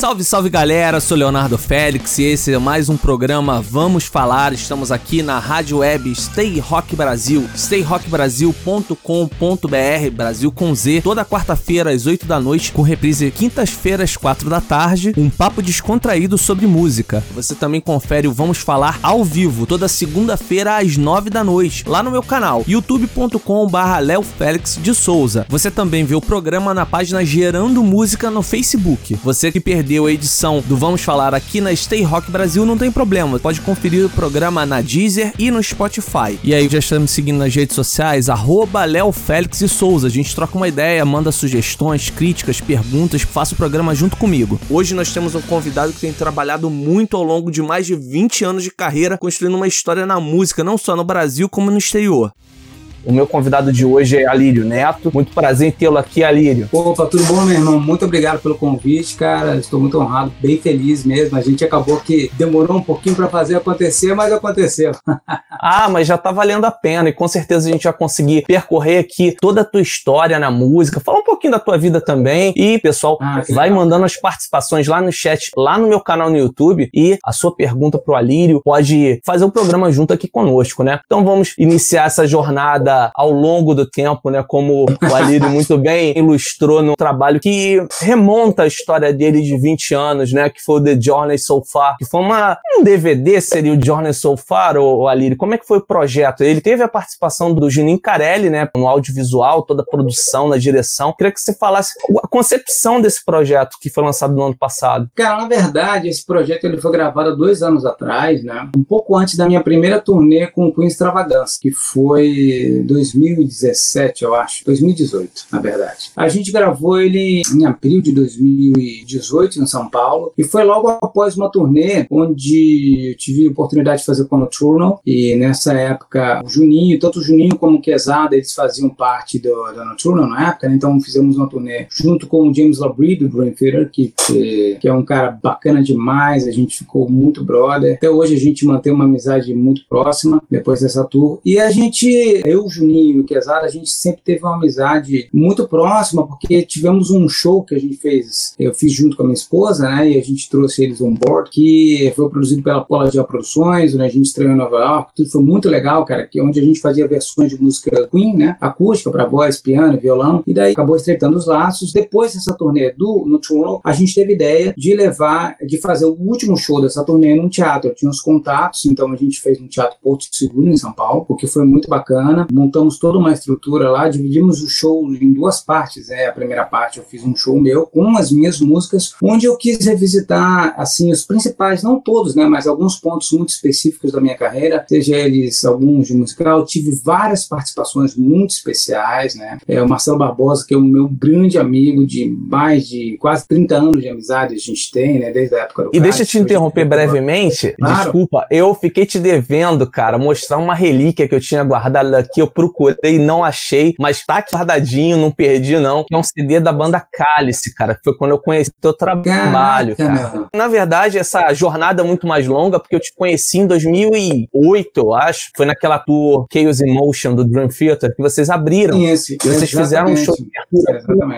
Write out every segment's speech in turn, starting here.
Salve, salve galera, sou Leonardo Félix e esse é mais um programa Vamos Falar. Estamos aqui na rádio web Stay Rock Brasil, stayrockbrasil.com.br, Brasil com Z, toda quarta-feira às 8 da noite, com reprise quintas-feiras, 4 da tarde, um papo descontraído sobre música. Você também confere o Vamos Falar ao vivo, toda segunda-feira às 9 da noite, lá no meu canal, youtube.com/barra Léo Félix de Souza. Você também vê o programa na página Gerando Música no Facebook. Você que perdeu perdeu a edição do Vamos Falar aqui na Stay Rock Brasil, não tem problema. Pode conferir o programa na Deezer e no Spotify. E aí, já estamos seguindo nas redes sociais, arroba Léo Félix e Souza. A gente troca uma ideia, manda sugestões, críticas, perguntas, faça o programa junto comigo. Hoje nós temos um convidado que tem trabalhado muito ao longo de mais de 20 anos de carreira, construindo uma história na música, não só no Brasil como no exterior. O meu convidado de hoje é Alírio Neto. Muito prazer em tê-lo aqui, Alírio. Opa, tudo bom, meu irmão? Muito obrigado pelo convite, cara. Estou muito honrado, bem feliz mesmo. A gente acabou que demorou um pouquinho para fazer acontecer, mas aconteceu. ah, mas já tá valendo a pena e com certeza a gente vai conseguir percorrer aqui toda a tua história na música, falar um pouquinho da tua vida também. E, pessoal, ah, vai legal. mandando as participações lá no chat, lá no meu canal no YouTube e a sua pergunta pro Alírio pode fazer o programa junto aqui conosco, né? Então vamos iniciar essa jornada ao longo do tempo, né? Como o Alírio muito bem ilustrou no trabalho que remonta a história dele de 20 anos, né? Que foi o The Journey So Far, que foi uma, um DVD, seria o Journey So Far, o, o Alírio? Como é que foi o projeto? Ele teve a participação do Juninho Carelli, né? No audiovisual, toda a produção, na direção. Queria que você falasse a concepção desse projeto que foi lançado no ano passado. Cara, na verdade, esse projeto ele foi gravado há dois anos atrás, né? Um pouco antes da minha primeira turnê com o Queen Extravagance, que foi 2017, eu acho. 2018, na verdade. A gente gravou ele em abril de 2018 em São Paulo e foi logo após uma turnê onde eu tive a oportunidade de fazer com o Nocturnal e nessa época o Juninho, tanto o Juninho como o Quesada, eles faziam parte do, da Nocturnal na época, né? então fizemos uma turnê junto com o James Labrie do Dream Theater, que, que é um cara bacana demais, a gente ficou muito brother. Até hoje a gente mantém uma amizade muito próxima depois dessa tour. E a gente, eu, Juninho e o Quesada, a gente sempre teve uma amizade muito próxima, porque tivemos um show que a gente fez, eu fiz junto com a minha esposa, né? E a gente trouxe eles on board, que foi produzido pela Pola de Produções, né? A gente estreou em Nova York, tudo foi muito legal, cara, que é onde a gente fazia versões de música Queen, né? Acústica para voz, piano, violão, e daí acabou estreitando os laços. Depois dessa turnê do no Toronto, a gente teve ideia de levar, de fazer o último show dessa turnê num teatro. Tinha os contatos, então a gente fez no Teatro Porto Seguro, em São Paulo, o que foi muito bacana. Montamos toda uma estrutura lá, dividimos o show em duas partes. Né? A primeira parte eu fiz um show meu com as minhas músicas, onde eu quis revisitar assim os principais, não todos, né, mas alguns pontos muito específicos da minha carreira, seja eles alguns de musical. Tive várias participações muito especiais, né? É, o Marcelo Barbosa, que é o meu grande amigo de mais de quase 30 anos de amizade a gente tem, né, desde a época do E deixa eu te interromper brevemente. Claro. Desculpa, eu fiquei te devendo, cara, mostrar uma relíquia que eu tinha guardado aqui, eu procurei não achei, mas tá guardadinho, não perdi não, é um CD da banda Cálice, cara, foi quando eu conheci teu trabalho, Caraca, cara. Na verdade, essa jornada é muito mais longa, porque eu te conheci em 2008, eu acho, foi naquela tour Chaos Emotion do Dream Theater, que vocês abriram. Esse, e vocês fizeram um show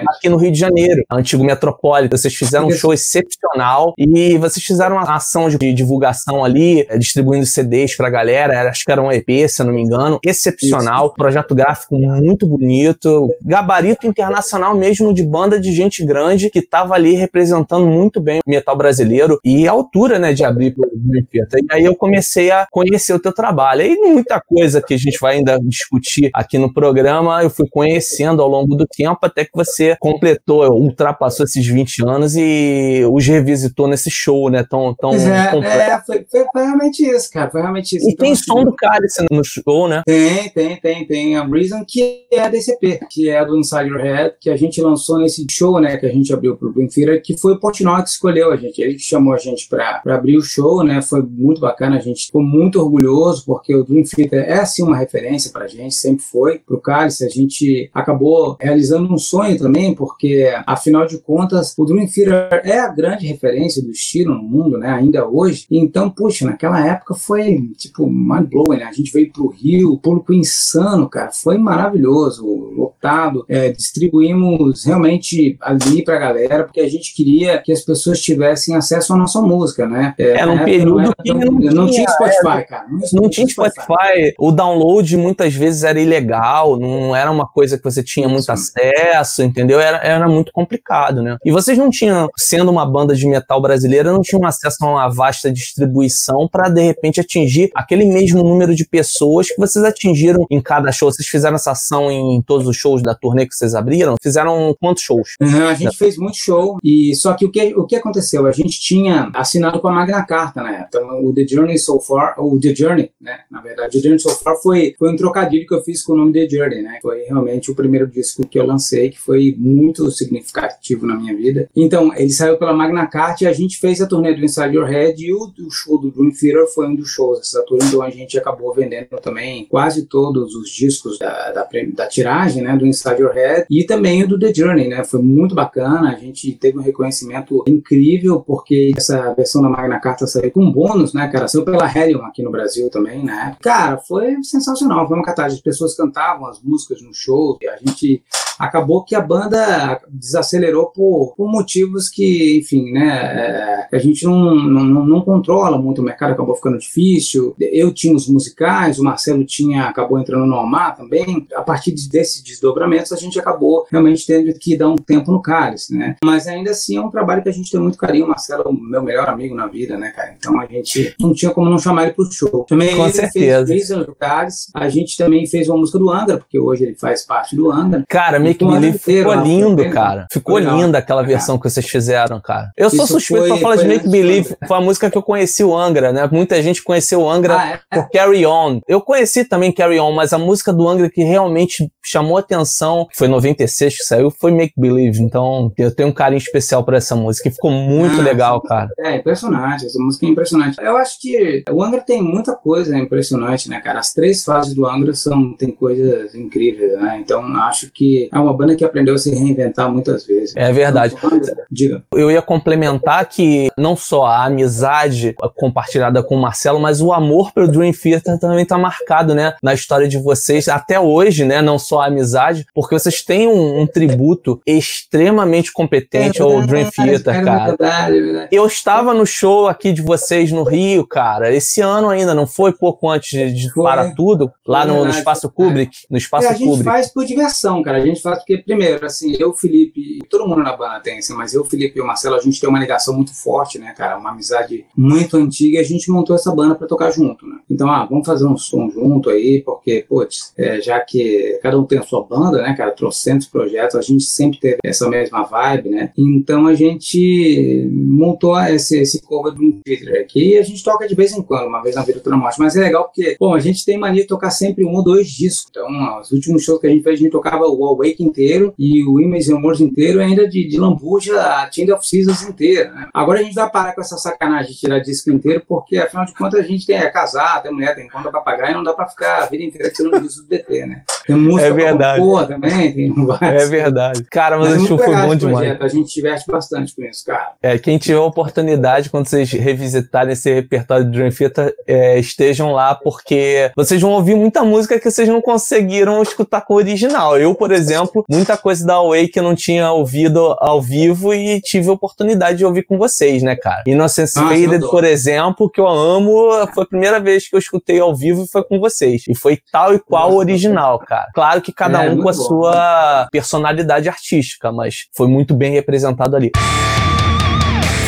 aqui no Rio de Janeiro, antigo Metropolitan, vocês fizeram um show excepcional e vocês fizeram uma ação de divulgação ali, eh, distribuindo CDs pra galera, acho que era um EP, se eu não me engano, excepcional, Isso. projeto gráfico muito bonito, gabarito internacional mesmo de banda de gente grande que tava ali representando muito bem o metal brasileiro e a altura, né, de abrir pro Olimpíada. E aí eu comecei a conhecer o teu trabalho. E muita coisa que a gente vai ainda discutir aqui no programa, eu fui conhecendo ao longo do tempo até que você completou, ultrapassou esses 20 anos e os revisitou nesse show, né, tão, tão é, completo. É, foi, foi, realmente isso, cara, foi realmente isso. E então, tem assim, som do Cálice no show, né? Tem, tem, tem, tem. A Reason, que é a DCP, que é do Inside Your Head, que a gente lançou nesse show, né, que a gente abriu pro Theater, que foi o Portnoy que escolheu a gente, ele que chamou a gente para abrir o show, né, foi muito bacana, a gente ficou muito orgulhoso, porque o Dream Theater é, assim, uma referência pra gente, sempre foi, pro Cálice, a gente acabou realizando um, sonho também, porque afinal de contas o Dream Theater é a grande referência do estilo no mundo, né? Ainda hoje. Então, puxa, naquela época foi tipo mind blowing, né? A gente veio pro Rio, público insano, cara. Foi maravilhoso, lotado. É, distribuímos realmente ali pra galera, porque a gente queria que as pessoas tivessem acesso à nossa música, né? É, era um período não que não, não tinha, Spotify, é, cara. Não, não tinha Spotify. Spotify. O download muitas vezes era ilegal, não era uma coisa que você tinha muito acesso, entendeu? Era, era muito complicado, né? E vocês não tinham, sendo uma banda de metal brasileira, não tinham acesso a uma vasta distribuição para de repente atingir aquele mesmo número de pessoas que vocês atingiram em cada show. Vocês fizeram essa ação em todos os shows da turnê que vocês abriram? Fizeram quantos shows? Uhum, a gente fez muito show e só que o que o que aconteceu? A gente tinha assinado com a Magna Carta, né? Então o The Journey So Far, o The Journey, né? Na verdade, The Journey So Far foi foi um trocadilho que eu fiz com o nome The Journey, né? Foi realmente o primeiro disco que eu lancei que foi muito significativo na minha vida. Então ele saiu pela Magna Carta e a gente fez a turnê do Inside Your Head e o, o show do Dream Theater foi um dos shows dessa turnê, então a gente acabou vendendo também quase todos os discos da, da, da tiragem, né? Do Inside Your Head e também do The Journey, né? Foi muito bacana, a gente teve um reconhecimento incrível porque essa versão da Magna Carta saiu com bônus, né, cara? Saiu pela Helium aqui no Brasil também, né? Cara, foi sensacional, foi uma catástrofe. As pessoas cantavam as músicas no show e a gente acabou que a banda desacelerou por, por motivos que, enfim, né, é, a gente não, não, não, controla muito, o mercado acabou ficando difícil. Eu tinha os musicais, o Marcelo tinha, acabou entrando no Almar também. A partir desses desdobramentos, a gente acabou realmente tendo que dar um tempo no cálice, né? Mas ainda assim é um trabalho que a gente tem muito carinho. O Marcelo é o meu melhor amigo na vida, né, cara? Então a gente não tinha como não chamar ele pro show. Também Com ele certeza. fez três anos do cálice. A gente também fez uma música do Angra, porque hoje ele faz parte do Angra. Cara, Make Believe ficou lindo, cara. Ficou linda aquela versão que vocês fizeram, cara. Eu sou Isso suspeito foi, pra falar de Make Believe. Foi a música que eu conheci o Angra, né? Muita gente conheceu o Angra ah, é? por Carry On. Eu conheci também Carry On, mas a música do Angra que realmente chamou atenção, que foi 96 que saiu, foi Make Believe. Então, eu tenho um carinho especial por essa música. E ficou muito ah, legal, cara. É, impressionante. Essa música é impressionante. Eu acho que o Angra tem muita coisa impressionante, né, cara? As três fases do Angra são, tem coisas incríveis, né? Então, acho que é uma banda que aprendeu a se reinventar muitas vezes. É verdade. Então, diga. Eu ia complementar que não só a amizade compartilhada com o Marcelo, mas o amor pelo Dream Theater também tá marcado, né? Na história de vocês, até hoje, né? Não só a amizade, porque vocês têm um, um tributo extremamente competente é ao Dream Theater, é cara. Verdade, é verdade. Eu estava no show aqui de vocês no Rio, cara, esse ano ainda, não foi pouco antes de, de Para Tudo, lá no, no Espaço Kubrick, no Espaço é, a Kubrick. A gente faz por diversão, cara. A gente faz porque, primeiro, assim, eu, Felipe, todo mundo na banda tem, assim, mas eu, Felipe e o Marcelo, a gente tem uma ligação muito forte, né, cara? Uma amizade muito antiga e a gente montou essa banda para tocar junto, né? Então, ah, vamos fazer um som junto aí, porque, putz, é, já que cada um tem a sua banda, né, cara? Trocentos projetos, a gente sempre teve essa mesma vibe, né? Então a gente montou esse, esse cover do Twitter aqui e a gente toca de vez em quando, uma vez na vida toda morte. Mas é legal porque, bom, a gente tem mania de tocar sempre um ou dois discos. Então, os últimos shows que a gente fez, a gente tocava o Awake inteiro e o Image and Words inteiro, ainda de, de lambuja a Tinder of Seasons inteira. Né? Agora a gente vai parar com essa sacanagem de tirar disco inteiro, porque afinal de contas a gente tem, é casado, tem mulher, tem conta pra pagar e não dá pra ficar a vida inteira tirando disco do DT, né? Tem música é verdade. Boa também, tem vários. É verdade. Cara, mas, mas o show foi bom demais. A gente diverte bastante com isso, cara. É, quem tiver a oportunidade, quando vocês revisitarem esse repertório de Dream Theater, é, estejam lá, porque vocês vão ouvir muita música que vocês não conseguiram escutar com o original. Eu, por exemplo, muita coisa da Away que eu não tinha ouvido ao vivo e tive a oportunidade de ouvir com vocês, né, cara? Innocence ah, Faded, por exemplo, que eu amo, foi a primeira vez que eu escutei ao vivo e foi com vocês. E foi tal e qual o original, cara. Claro que cada é, um com a bom. sua personalidade artística, mas foi muito bem representado ali.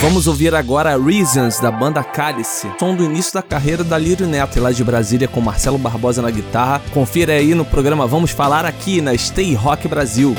Vamos ouvir agora Reasons, da banda Cálice, som do início da carreira da Lírio Neto, lá de Brasília, com Marcelo Barbosa na guitarra. Confira aí no programa Vamos Falar aqui na Stay Rock Brasil.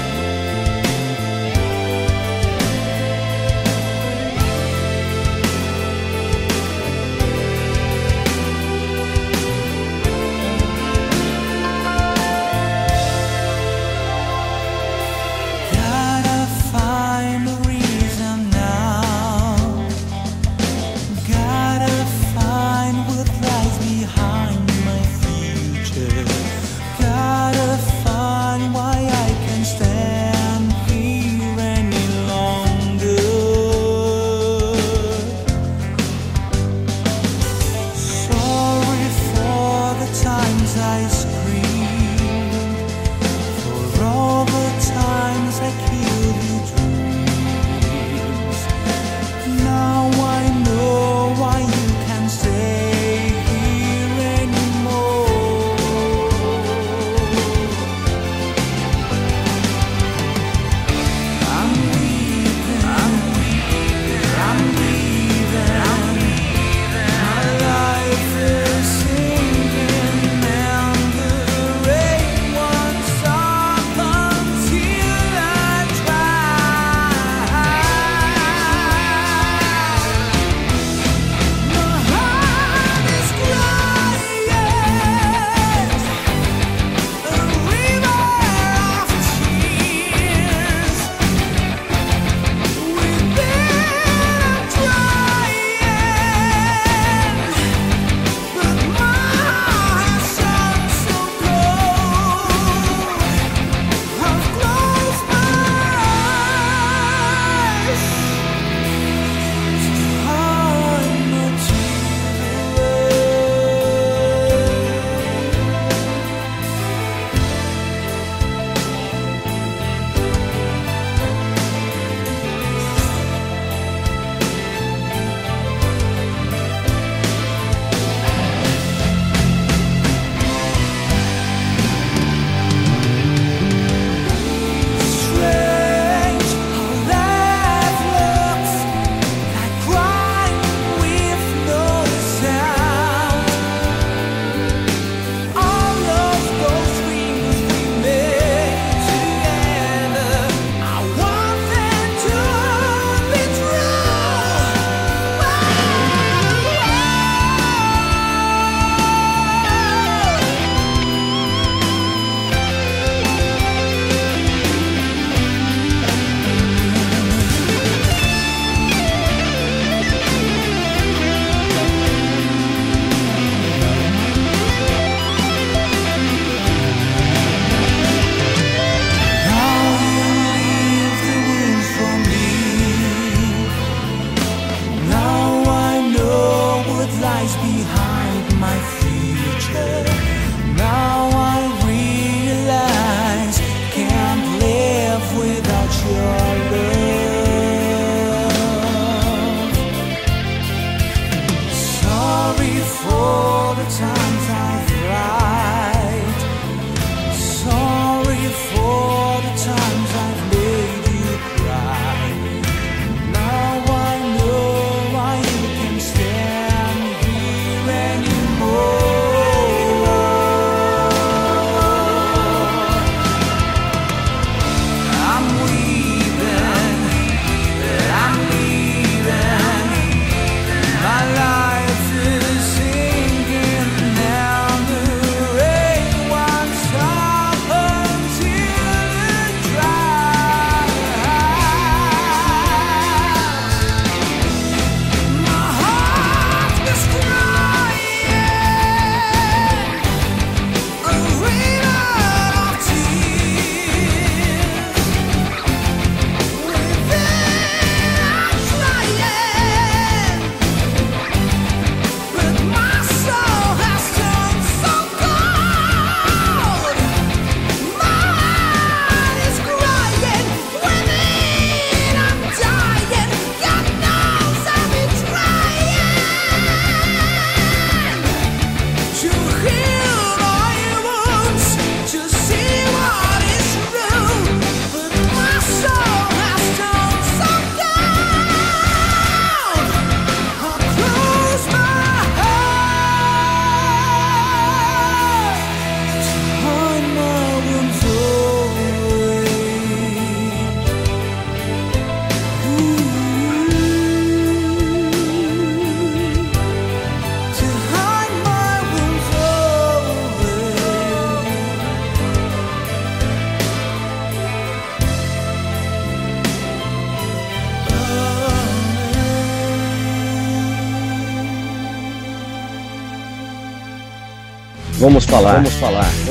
Falar, vamos falar.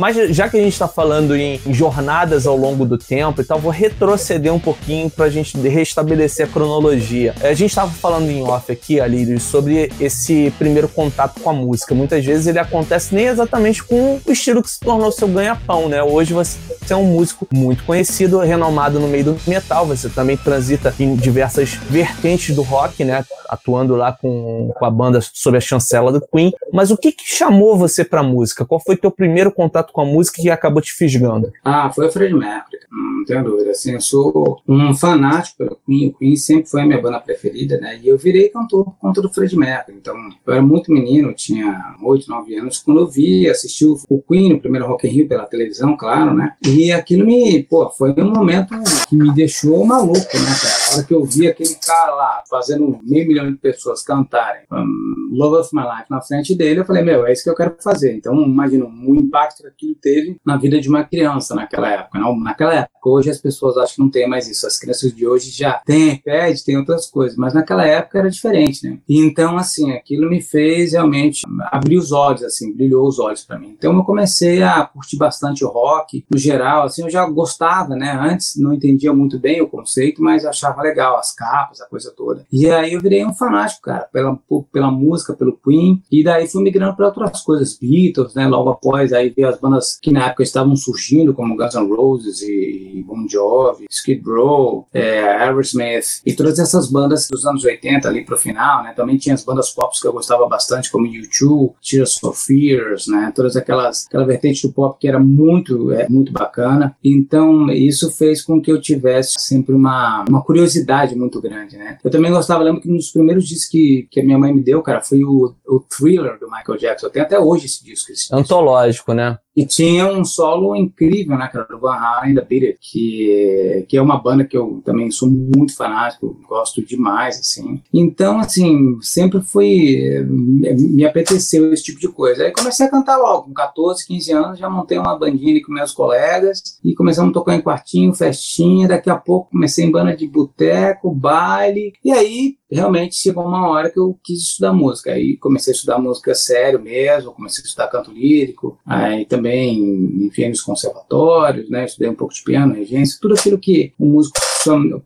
Mas já que a gente está falando em, jornadas ao longo do tempo, então vou retroceder um pouquinho para a gente restabelecer a cronologia. A gente estava falando em off aqui, Alírio, sobre esse primeiro contato com a música. Muitas vezes ele acontece nem exatamente com o estilo que se tornou seu ganha-pão, né? Hoje você é um músico muito conhecido, renomado no meio do metal. Você também transita em diversas vertentes do rock, né? Atuando lá com, com a banda sob a chancela do Queen. Mas o que, que chamou você você para música? Qual foi teu primeiro contato com a música que acabou te fisgando? Ah, foi o Fred Mercury, não tenho dúvida. Assim, eu sou um fanático pelo Queen, o Queen sempre foi a minha banda preferida, né? E eu virei cantor por conta do Fred Mercury. Então, eu era muito menino, tinha 8, 9 anos, quando eu vi, assisti o Queen, o primeiro Rock in Rio pela televisão, claro, né? E aquilo me, pô, foi um momento que me deixou maluco, né, cara? A hora que eu vi aquele cara lá fazendo meio milhão de pessoas cantarem um, Love of My Life na frente dele, eu falei, meu, é isso que eu quero fazer. Então, imagina o impacto que aquilo teve na vida de uma criança naquela época. Naquela época, hoje as pessoas acham que não tem mais isso. As crianças de hoje já têm iPad, tem outras coisas, mas naquela época era diferente, né? E então, assim, aquilo me fez realmente abrir os olhos, assim, brilhou os olhos para mim. Então, eu comecei a curtir bastante o rock, no geral, assim, eu já gostava, né? Antes não entendia muito bem o conceito, mas achava legal as capas, a coisa toda. E aí eu virei um fanático, cara, pela, pela música, pelo Queen, e daí fui migrando para outras coisas, Beatles, né? Logo após aí veio as bandas que na época estavam surgindo, como Guns N' Roses e Bon Jovi, Skid Row, é, Aerosmith e todas essas bandas dos anos 80 ali pro final, né? Também tinha as bandas pop que eu gostava bastante, como U2, Tears for Fears, né? Todas aquelas aquela vertente do pop que era muito é, muito bacana. Então isso fez com que eu tivesse sempre uma, uma curiosidade muito grande, né? Eu também gostava, lembro que um dos primeiros discos que, que a minha mãe me deu, cara, foi o, o Thriller do Michael Jackson. Eu tenho até hoje esse disco. Esse Antológico, né? E tinha um solo incrível, né, cara, do Van Halen da Beat It, que, que é uma banda que eu também sou muito fanático, gosto demais, assim. Então, assim, sempre foi, me apeteceu esse tipo de coisa. Aí comecei a cantar logo, com 14, 15 anos, já montei uma bandinha com meus colegas e começamos a tocar em quartinho, festinha, daqui a pouco comecei em banda de boteco, baile, e aí realmente chegou uma hora que eu quis estudar música. Aí comecei a estudar música sério mesmo, comecei a estudar canto lírico, aí também me enfiei nos conservatórios, né? Estudei um pouco de piano, regência, tudo aquilo que um músico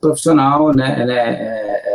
profissional, né? É, é,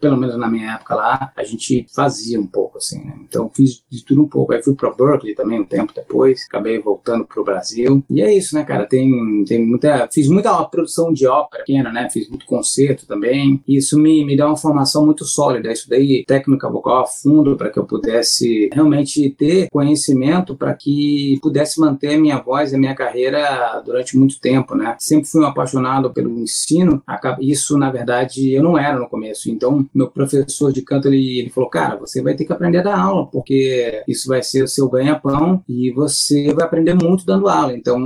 pelo menos na minha época lá, a gente fazia um pouco, assim, né? Então fiz de tudo um pouco. Aí fui para Berkeley também um tempo depois, acabei voltando pro Brasil. E é isso, né, cara? Tem, tem muita. Fiz muita produção de ópera pequena, né? Fiz muito concerto também. E isso me, me dá uma formação muito sólida. Estudei técnica vocal a fundo para que eu pudesse realmente ter conhecimento para que pudesse manter a minha voz e a minha carreira durante muito tempo, né? Sempre fui um apaixonado pelo ensino. Isso, na verdade, eu não era no começo. Então, meu professor de canto, ele, ele falou, cara, você vai ter que aprender a dar aula, porque isso vai ser o seu ganha-pão e você vai aprender muito dando aula. Então,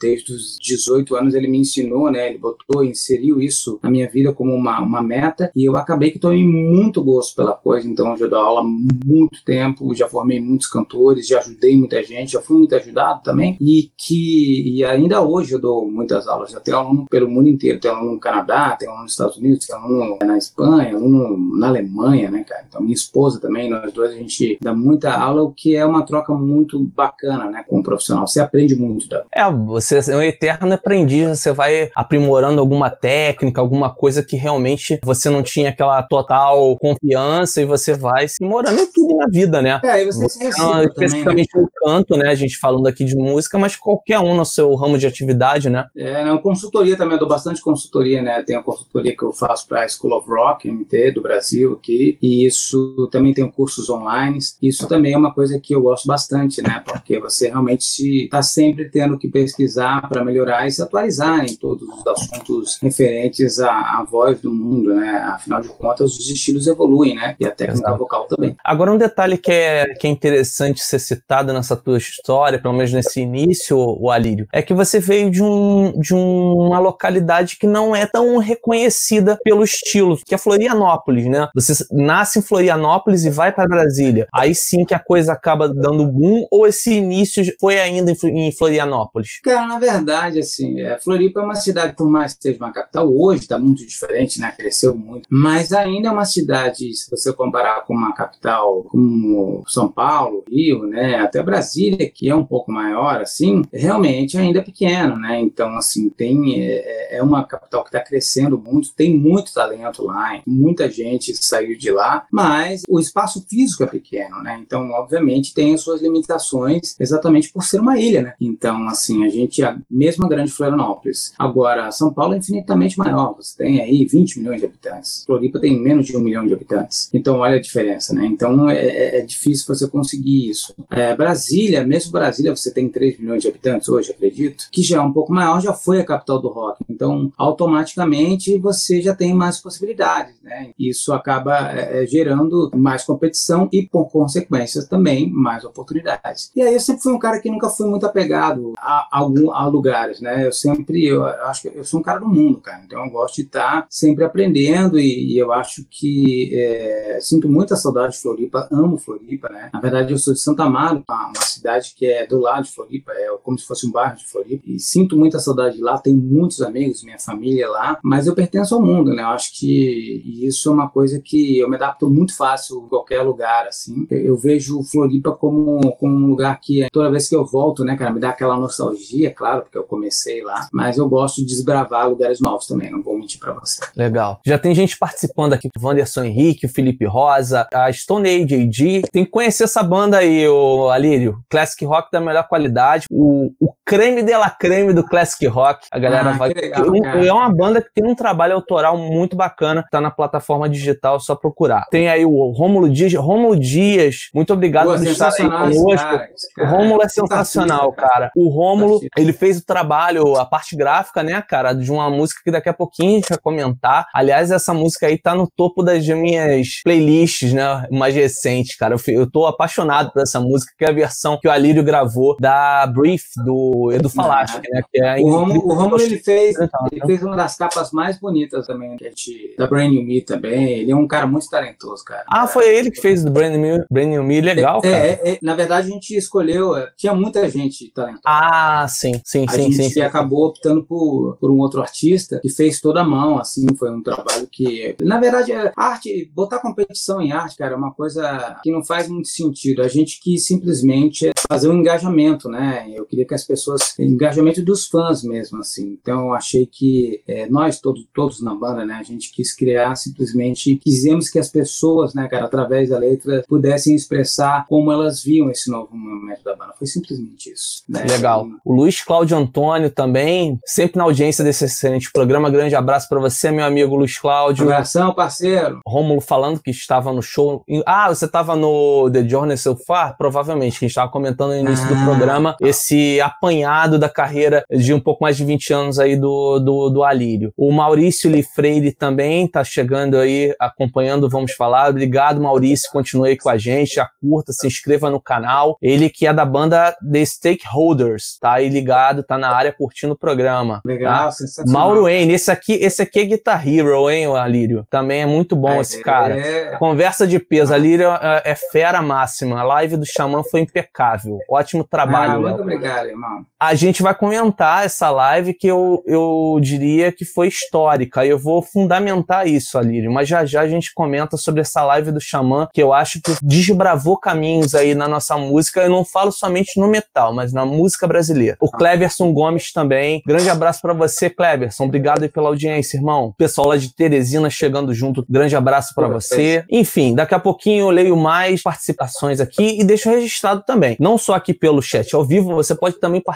desde os 18 anos, ele me ensinou, né? Ele botou, inseriu isso na minha vida como uma, uma meta e eu acabei que tomei muito gosto pela coisa. Então, eu já dou aula há muito tempo, já formei muitos cantores, já ajudei muita gente, já fui muito ajudado também e que e ainda hoje eu dou muitas aulas. Já tenho aluno pelo mundo inteiro, tenho aluno no Canadá, tenho aluno nos Estados Unidos, tenho aluno na Espanha, aluno na Alemanha, né, cara? Então, minha esposa também, nós dois, a gente dá muita aula, o que é uma troca muito bacana, né, com o profissional. Você aprende muito. Da... É, você é um eterno aprendiz, você vai aprimorando alguma técnica, alguma coisa que realmente você não tinha aquela total confiança e você vai se morando em tudo na vida, né? É, e você, você se recicla Especificamente também, né? no canto, né? A gente falando aqui de música, mas qualquer um no seu ramo de atividade, né? É, não, consultoria também, eu dou bastante consultoria, né? Tem a consultoria que eu faço para a School of Rock, MT, do Brasil aqui, e isso também tem cursos online. Isso também é uma coisa que eu gosto bastante, né? Porque você realmente está sempre tendo que pesquisar para melhorar e se atualizar em todos os assuntos referentes à, à voz do mundo, né? Afinal de contas, os estilos evoluem, né? E a técnica Exato. vocal também. Agora, um detalhe que é, que é interessante ser citado nessa tua história, pelo menos nesse início, o Alírio, é que você veio de, um, de uma localidade que não é tão reconhecida pelo estilo, que é Florianópolis, né? Você nasce em Florianópolis e vai para Brasília. Aí sim que a coisa acaba dando boom, ou esse início foi ainda em Florianópolis? Cara, na verdade, assim, é, Floripa é uma cidade, por mais que seja uma capital, hoje está muito diferente, né? Cresceu muito, mas ainda é uma cidade, se você comparar com uma capital como São Paulo, Rio, né? Até Brasília, que é um pouco maior, assim, realmente ainda é pequeno, né? Então, assim, tem é, é uma capital que está crescendo muito, tem muito talento lá, muita gente saiu de lá, mas o espaço físico é pequeno, né? Então, obviamente, tem as suas limitações, exatamente por ser uma ilha, né? Então, assim, a gente, a mesma grande Florianópolis. Agora, São Paulo é infinitamente maior, você tem aí 20 milhões de habitantes. Floripa tem menos de um milhão de habitantes. Então, olha a diferença, né? Então, é, é, é difícil você conseguir isso. É, Brasília, mesmo Brasília, você tem 3 milhões de habitantes hoje, acredito, que já é um pouco maior, já foi a capital do rock. Então, automaticamente, você já tem mais possibilidades, né? Isso acaba é, é gerando mais competição e, por consequência, também mais oportunidades. E aí, eu sempre fui um cara que nunca fui muito apegado a, algum, a lugares, né? Eu sempre, eu acho que eu sou um cara do mundo, cara. Então, eu gosto de estar sempre aprendendo e, e eu acho que é, sinto muita saudade de Floripa, amo Floripa, né? Na verdade, eu sou de Santa Amaro, uma, uma cidade que é do lado de Floripa, é como se fosse um bairro de Floripa e sinto muita saudade de lá. Tenho muitos amigos, minha família lá, mas eu pertenço ao mundo, né? Eu acho que isso é uma coisa que eu me adapto muito fácil em qualquer lugar, assim. Eu vejo Floripa como, como um lugar que toda vez que eu volto, né, cara, me dá aquela nostalgia, claro, porque eu comecei lá, mas eu gosto de desbravar lugares novos também, não vou mentir pra você. Legal. Já tem gente participando aqui, o Wanderson Henrique, o Felipe Rosa, a Stone Age AG. Tem que conhecer essa banda aí, o Alírio. Classic Rock da melhor qualidade. O, o creme de la creme do Classic Rock. A galera Ah, vai. legal, é uma banda que tem um trabalho autoral muito bacana. Tá na plataforma digital, é só procurar. Tem aí o Rômulo Dias. Rômulo Dias, muito obrigado Pô, por estar aí conosco. cara, O. Rômulo é Puta sensacional, cara. O Rômulo, ele fez o trabalho, a parte gráfica, né, cara, de uma música que daqui a pouquinho a gente vai comentar. Aliás, essa música aí tá no topo das minhas playlists, né, mais recentes, cara. Eu, eu tô apaixonado por essa música, que é a versão que o Alírio gravou da Brief, do Edu Falaschi, né, que é O Romulo, o Romulo, ele fez, ele fez uma das capas mais bonitas também, que a gente, da Brand New Me também. Ele é um cara muito talentoso, cara. Ah, foi ele que fez do Brand New, Brand New Me, legal, É, cara. é, é, na verdade, a gente escolheu, é, tinha muita gente talentosa. Ah, sim, sim, a sim, gente sim, acabou optando por, por um outro artista que fez toda a mão, assim, foi um trabalho que, na verdade, é arte, botar competição em arte, cara, é uma coisa que não faz muito sentido. A gente quis simplesmente fazer um engajamento, né? Eu queria que as pessoas, engajamento dos fãs mesmo, assim. Então eu achei que é, nós todos, todos na banda, né? A gente quis criar simplesmente, quisemos que as pessoas, né, cara, através da letra, pudessem expressar como elas viam esse novo momento da banda. Foi simplesmente isso. Né? Legal. O Luiz Cláudio Antônio também, sempre na audiência desse excelente programa. Grande abraço para você, meu amigo Luiz Cláudio. Abração, parceiro. Rômulo falando que estava no show. Ah, você estava no The Journey So Far? Provavelmente, que a gente estava comentando no início ah. do programa, esse apanhado da carreira de um pouco mais de 20 anos aí do, do, do Alírio. O Maurício Lifreire também está chegando aí, acompanhando Vamos Falar. Obrigado, Maurício. Continue aí com a gente. Já curta, se inscreva no canal. Ele que é da banda The Stakeholders, tá aí ligado, tá na área curtindo o programa. Legal, tá? sensacional. Mauro N, esse aqui, esse aqui é Guitar Hero, hein, Alírio? Também é muito bom é, esse cara. É... Conversa de peso. Alírio é, é fera máxima. A live do Xamã foi impecável. Ótimo trabalho. Ah, muito obrigado, irmão. A gente vai comentar essa live que eu, eu diria que foi histórica. Eu vou fundamentar isso, Alírio, mas já já a gente comenta sobre essa live do Xamã, que eu acho que desbravou caminhos aí na nossa música. Eu não falo somente no metal, mas na música brasileira. O Cleverson Gomes também. Grande abraço para você, Cleverson. Obrigado aí pela audiência, irmão. Pessoal lá de Teresina chegando junto. Grande abraço para você. Enfim, daqui a pouquinho eu leio mais participações aqui e deixo registrado também. Não só aqui pelo chat ao vivo, você pode também participar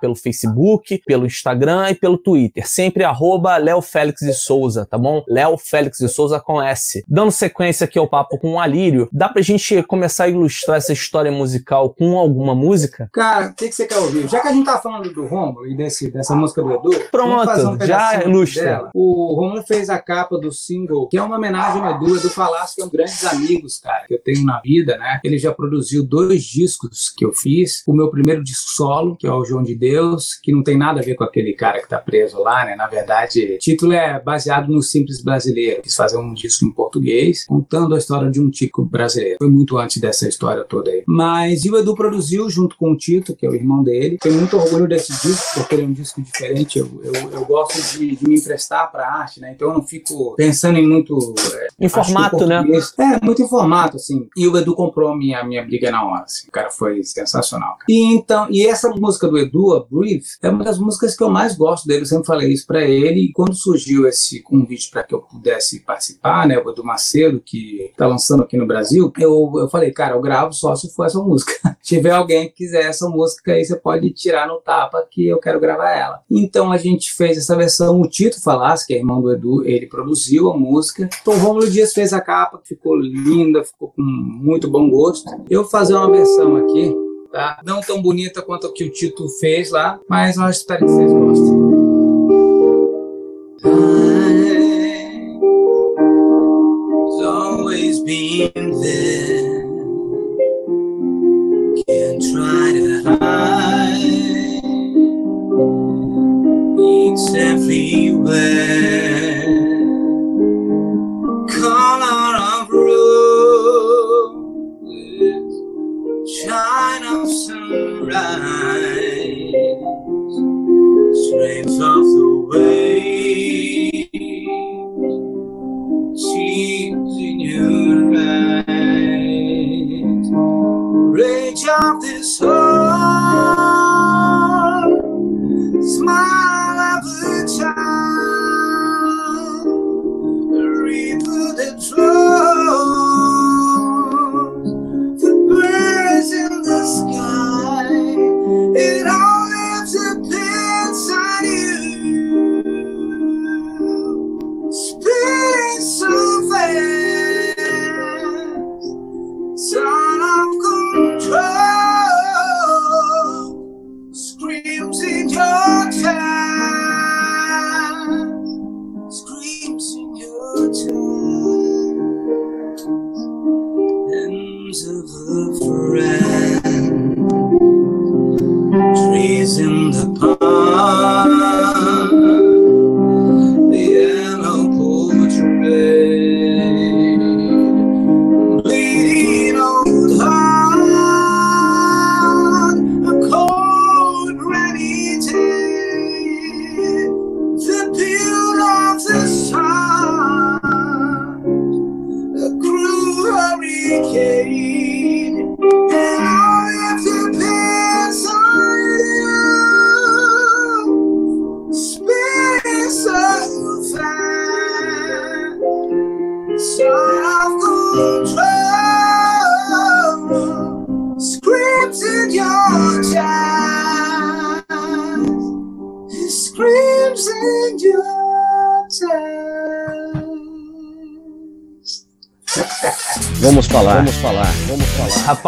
pelo Facebook, pelo Instagram e pelo Twitter. Sempre arroba Léo Félix de Souza, tá bom? Léo Félix de Souza com S. Dando sequência aqui ao papo com o Alírio, dá pra gente começar a ilustrar essa história musical com alguma música? Cara, o que, que você quer ouvir? Já que a gente tá falando do Romulo e desse, dessa música do Edu, pronto, um já ilustra. Dela. O Romulo fez a capa do single, que é uma homenagem ao Edu. Edu Falasco que é um grandes amigos, cara, que eu tenho na vida, né? Ele já produziu dois discos que eu fiz. O meu primeiro disco solo, que é o João de Deus, que não tem nada a ver com aquele cara que tá preso lá, né? Na verdade, o título é baseado no Simples Brasileiro. Quis fazer um disco em português, contando a história de um tico brasileiro. Foi muito antes dessa história toda aí. Mas o Edu produziu junto com o Tito, que é o irmão dele. Tenho muito orgulho desse disco, porque ele é um disco diferente. Eu, eu, eu gosto de, de, me emprestar para arte, né? Então eu não fico pensando em muito. É, em formato, né? É, muito em formato, assim. E o Edu comprou a minha, minha briga na hora, assim. O cara foi sensacional. Cara. E então, e essa música do Edu, a Breathe, é uma das músicas que eu mais gosto dele. Eu sempre falei isso para ele. E quando surgiu esse convite para que eu pudesse participar, né? O Edu Macedo, que tá lançando aqui no Brasil, eu, eu falei, cara, eu gravo só se for essa música. Se tiver alguém que quiser essa música aí, você pode tirar no tapa que eu quero gravar ela. Então a gente fez essa versão, o Tito Falasse, que é irmão do Edu, ele produziu a música. Então o Romulo Dias fez a capa, ficou linda, ficou com muito bom gosto. Eu vou fazer uma versão aqui, tá? Não tão bonita quanto a que o Tito fez lá, mas eu espero que vocês gostem. everywhere.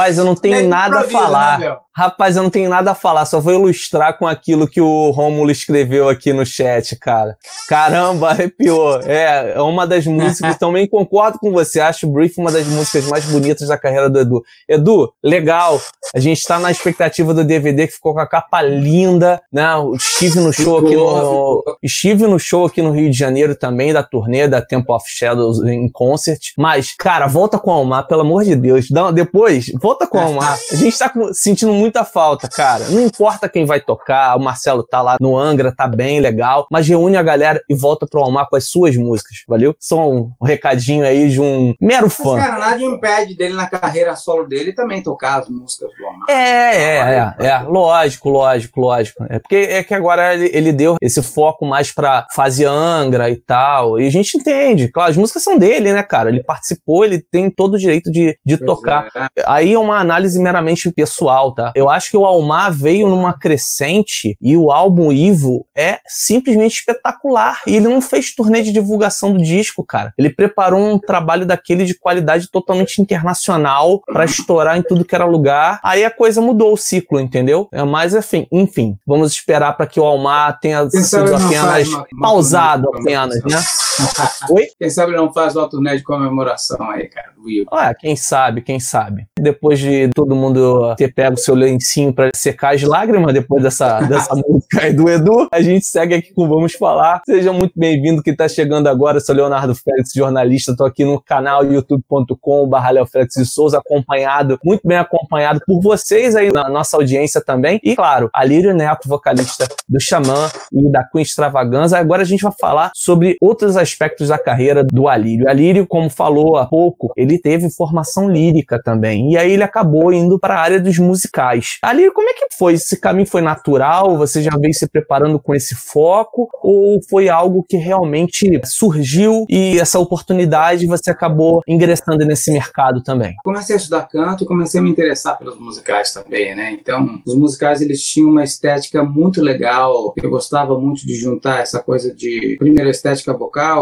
Rapaz, eu não tenho É nada a improviso, falar. né? Rapaz, eu não tenho nada a falar, só vou ilustrar com aquilo que o Rômulo escreveu aqui no chat, cara. Caramba, arrepiou. É, é uma das músicas, também concordo com você, acho Brief uma das músicas mais bonitas da carreira do Edu. Edu, legal, a gente tá na expectativa do DVD que ficou com a capa linda, né? O Estive no show aqui no... Estive no show aqui no Rio de Janeiro também, da turnê da Temple of Shadows em concert. Mas, cara, volta com a Almar, pelo amor de Deus. Dá- depois, volta com a Almar. A gente tá com- sentindo muita falta, cara. Não importa quem vai tocar, o Marcelo tá lá no Angra, tá bem, legal. Mas reúne a galera e volta pro Almar com as suas músicas, valeu? Só um recadinho aí de um mero Mas, fã. cara, nada impede dele na carreira solo dele também tocar as músicas do Omar. É, é, é, é, lógico, lógico, lógico. É porque é que agora ele, ele deu esse foco mais pra fase Angra e tal. E a gente entende, claro, as músicas são dele, né, cara? Ele participou, ele tem todo o direito de, de Pois tocar. é. Aí é uma análise meramente pessoal, tá? Eu acho que o Almar veio numa crescente e o álbum Ivo é simplesmente espetacular. E ele não fez turnê de divulgação do disco, cara. Ele preparou um trabalho daquele de qualidade totalmente internacional pra estourar em tudo que era lugar. Aí a coisa mudou o ciclo, entendeu? É, Mas enfim, enfim, vamos esperar pra que o Almar tenha sido apenas pausado apenas, né? Oi? Quem sabe não faz uma turnê de comemoração aí, cara, do Will. Ah, quem sabe, quem sabe. Depois de todo mundo ter pego seu lencinho pra secar as lágrimas, depois dessa, dessa música aí do Edu, a gente segue aqui com Vamos Falar. Seja muito bem-vindo que tá chegando agora. Eu sou Leonardo Félix, jornalista. Tô aqui no canal youtube.com.br Léo Félix de Souza, acompanhado, muito bem acompanhado por vocês aí na nossa audiência também. E, claro, Alírio Neto, vocalista do Xamã e da Queen Extravaganza. Agora a gente vai falar sobre outros aspectos da carreira do Alírio. Alírio, como falou há pouco, ele teve formação lírica também. E aí ele acabou indo para a área dos musicais. Alírio, como é que foi? Esse caminho foi natural? Você já veio se preparando com esse foco? Ou foi algo que realmente surgiu e essa oportunidade você acabou ingressando nesse mercado também? Comecei a estudar canto e comecei a me interessar pelos musicais também, né? Então, os musicais eles tinham uma estética muito legal. Eu gostava muito de juntar essa coisa de primeiro a estética vocal,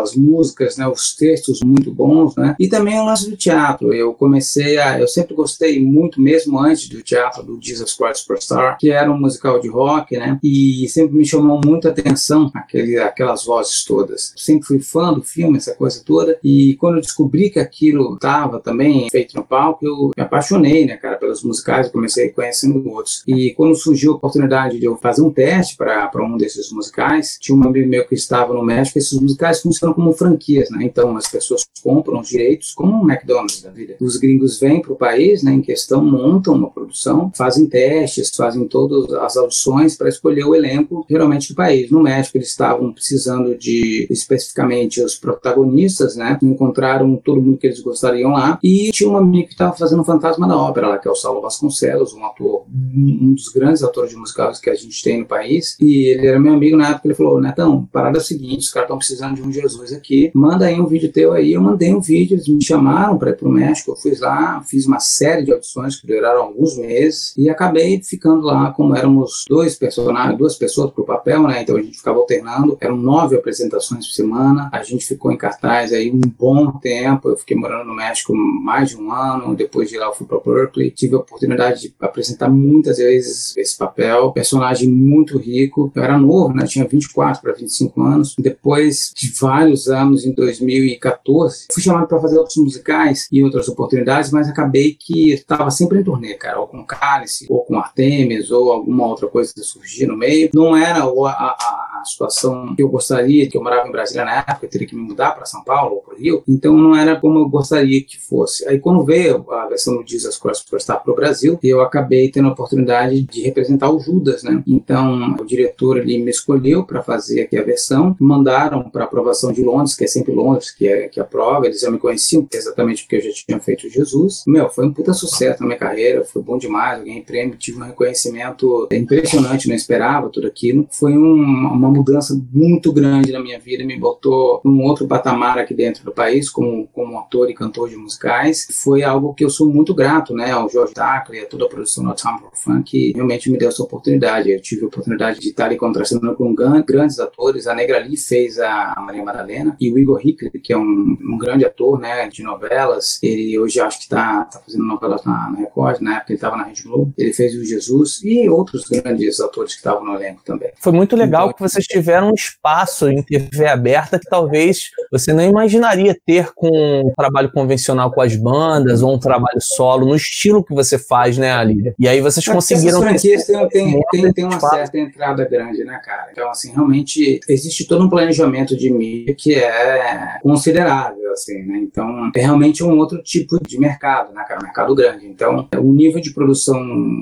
as músicas, né, os textos muito bons, né? E também o lance do teatro. Eu comecei a, eu sempre gostei muito mesmo antes do teatro do Jesus Christ Superstar, que era um musical de rock, né? E sempre me chamou muita atenção aquele, aquelas vozes todas. Sempre fui fã do filme, essa coisa toda. E quando eu descobri que aquilo estava também feito no palco, eu me apaixonei, né, cara, pelos musicais. Eu comecei conhecendo outros. E quando surgiu a oportunidade de eu fazer um teste para um desses musicais, tinha um amigo meu que estava no México. Esses musicais funcionam como franquias, né? Então as pessoas compram os direitos, como um McDonald's da vida. Os gringos vêm para o país, né, em questão, montam uma produção, fazem testes, fazem todas as audições para escolher o elenco, geralmente do país. No México eles estavam precisando de especificamente os protagonistas, né? Encontraram todo mundo que eles gostariam lá e tinha um amigo que estava fazendo Fantasma da Ópera lá, que é o Saulo Vasconcelos, um ator, um dos grandes atores de musicais que a gente tem no país. E ele era meu amigo na época. Ele falou: Netão, parada é o seguinte, os caras estão precisando de um Jesus aqui, manda aí um vídeo teu aí. Eu mandei um vídeo, eles me chamaram para ir pro México. Eu fui lá, fiz uma série de audições que duraram alguns meses e acabei ficando lá, como éramos dois personagens, duas pessoas pro papel, né? Então a gente ficava alternando. Eram nove apresentações por semana. A gente ficou em cartaz aí um bom tempo. Eu fiquei morando no México mais de um ano. Depois de lá eu fui para Berkeley. Tive a oportunidade de apresentar muitas vezes esse papel. Personagem muito rico. Eu era novo, né? Tinha 24 para 25 anos. Depois de vários anos, em 2014, fui chamado para fazer outros musicais e outras oportunidades, mas acabei que estava sempre em turnê, cara. Ou com Cálice, ou com Artemis, ou alguma outra coisa que surgia no meio. Não era a, a- a situação que eu gostaria, que eu morava em Brasília na época, eu teria que me mudar para São Paulo ou para o Rio. Então não era como eu gostaria que fosse. Aí quando veio a versão do Jesus Christ Superstar para o Brasil, eu acabei tendo a oportunidade de representar o Judas, né? Então o diretor ali me escolheu para fazer aqui a versão, mandaram para aprovação de Londres, que é sempre Londres que é que aprova. Eles já me conheciam exatamente porque eu já tinha feito Jesus. Meu, foi um puta sucesso na minha carreira, foi bom demais. Eu ganhei prêmio, tive um reconhecimento impressionante, não esperava tudo aquilo. Foi um- uma mudança muito grande na minha vida, me botou num outro patamar aqui dentro do país, como, como ator e cantor de musicais. Foi algo que eu sou muito grato, né, ao George Dackley, a toda a produção do for Fun, que realmente me deu essa oportunidade. Eu tive a oportunidade de estar ali contrastando com grandes atores. A Negra Lee fez a Maria Madalena e o Igor Hickley, que é um, um grande ator, né, de novelas. Ele hoje acho que está tá fazendo novelas na, na Record, na época ele estava na Rede Globo. Ele fez o Jesus e outros grandes atores que estavam no elenco também. Foi muito legal então, que vocês tiveram um espaço em TV aberta que talvez você não imaginaria ter com um trabalho convencional com as bandas ou um trabalho solo no estilo que você faz, né, Alília? E aí vocês conseguiram. Essas franquias tem, tem, tem, tem uma certa entrada grande, né, cara? Então, assim, realmente existe todo um planejamento de mídia que é considerável, assim, né? Então, é realmente um outro tipo de mercado, né, cara? Mercado grande. Então, o nível de produção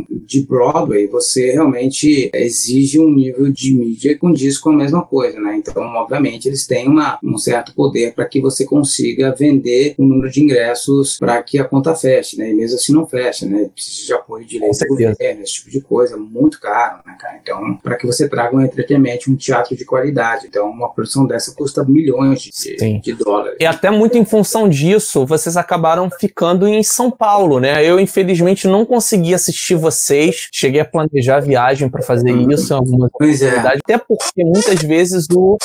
de Broadway, você realmente exige um nível de mídia que condiz com a mesma coisa, né? Então, obviamente, eles têm uma, um certo poder para que você consiga vender o um número de ingressos para que a conta feche, né? E mesmo assim não fecha, né? Precisa de apoio de lei do governo, esse tipo de coisa, muito caro, né, cara? Então, para que você traga um entretenimento, um teatro de qualidade. Então, uma produção dessa custa milhões de, de dólares. E até muito em função disso, vocês acabaram ficando em São Paulo, né? Eu, infelizmente, não consegui assistir vocês. Cheguei a planejar a viagem para fazer uhum. isso em algumas pois é. Até porque muitas vezes o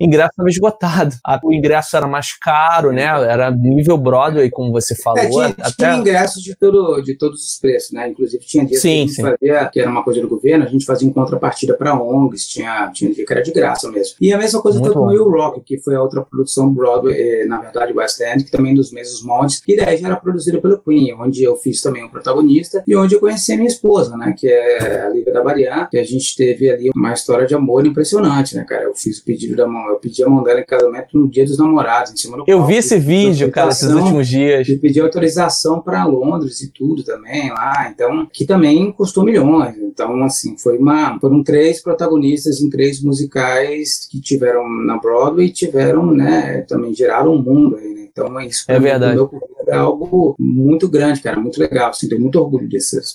ingresso estava esgotado. O ingresso era mais caro, né? Era nível Broadway, como você falou. É, tinha, até... tinha ingressos de, todo, de todos os preços, né? Inclusive tinha dias sim, que a gente sim. fazia, que era uma coisa do governo, a gente fazia em contrapartida para ONGs, tinha, tinha dia que era de graça mesmo. E a mesma coisa Muito foi com o Will Rock, que foi a outra produção Broadway, eh, na verdade West End, que também dos mesmos moldes, e daí já era produzida pelo Queen, onde eu fiz também um protagonista e onde eu conheci a minha esposa, né? Que é a Lívia da Bariá, que a gente teve ali uma história de amor impressionante, né, cara? Eu fiz o pedido da mão, eu pedi a mão dela em casamento no dia dos namorados, em cima do Eu palco, vi esse vídeo, cara, esses últimos dias. E pedi autorização para Londres e tudo também lá, então, que também custou milhões. Então, assim, foi uma, foram três protagonistas em três musicais que tiveram na Broadway e tiveram, né, também geraram um mundo aí, né? Então, isso é verdade. é algo muito grande, cara, muito legal, assim, tenho muito orgulho desses.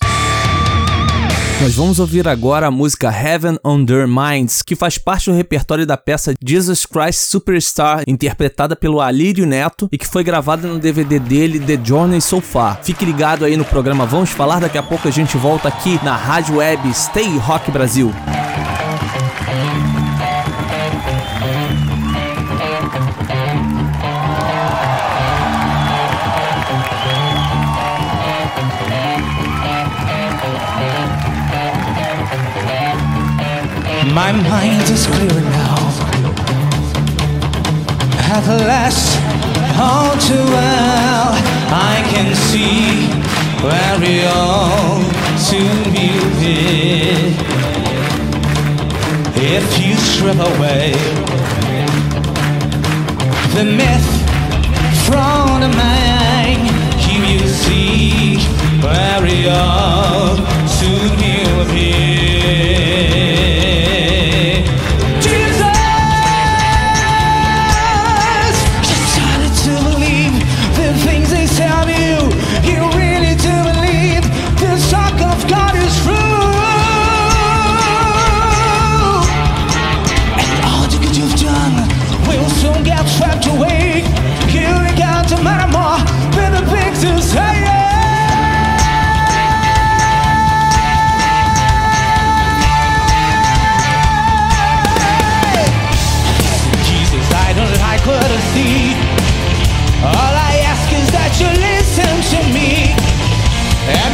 Nós vamos ouvir agora a música Heaven on Their Minds, que faz parte do repertório da peça Jesus Christ Superstar, interpretada pelo Alírio Neto e que foi gravada no DVD dele The Journey So Far. Fique ligado aí no programa Vamos Falar, daqui a pouco a gente volta aqui na Rádio Web Stay Rock Brasil. My mind is clear now. At last, all too well, I can see where we all soon will be. If you strip away the myth from the mind, you will see where we all soon will be.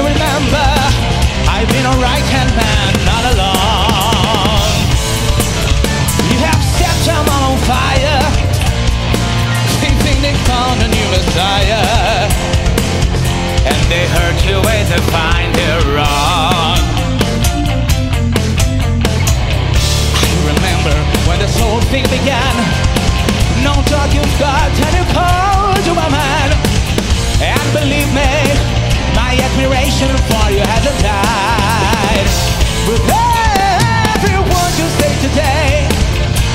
remember I've been a right hand man not You have set on fire. Think they found a new messiah. And they hurt you when they find they're wrong. I remember when this whole thing began. No God and you called to my mind? And believe me my admiration for you hasn't died. But everyone you say today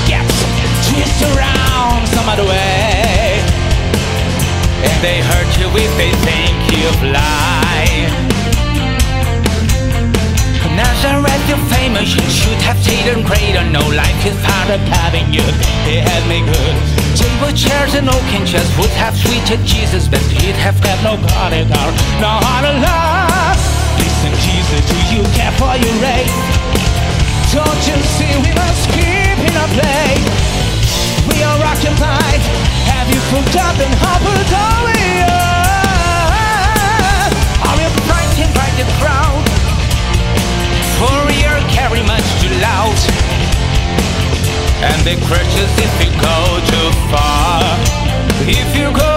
gets twisted around some other way. And they hurt you if they think you've lied. Nazareth, you're famous, you should have taken greater. No life is far apart, having you, they had me good. Table chairs and oaken chairs would have sweeted Jesus, but he'd have got no bodyguard. No how to love. Listen, Jesus, do you care for your race? Don't you see we must keep in our place? We are occupied. Have you forgotten how good we are? Are you frightened by the crowd? For you carry much too loud. And they crutches if you go too far. If you go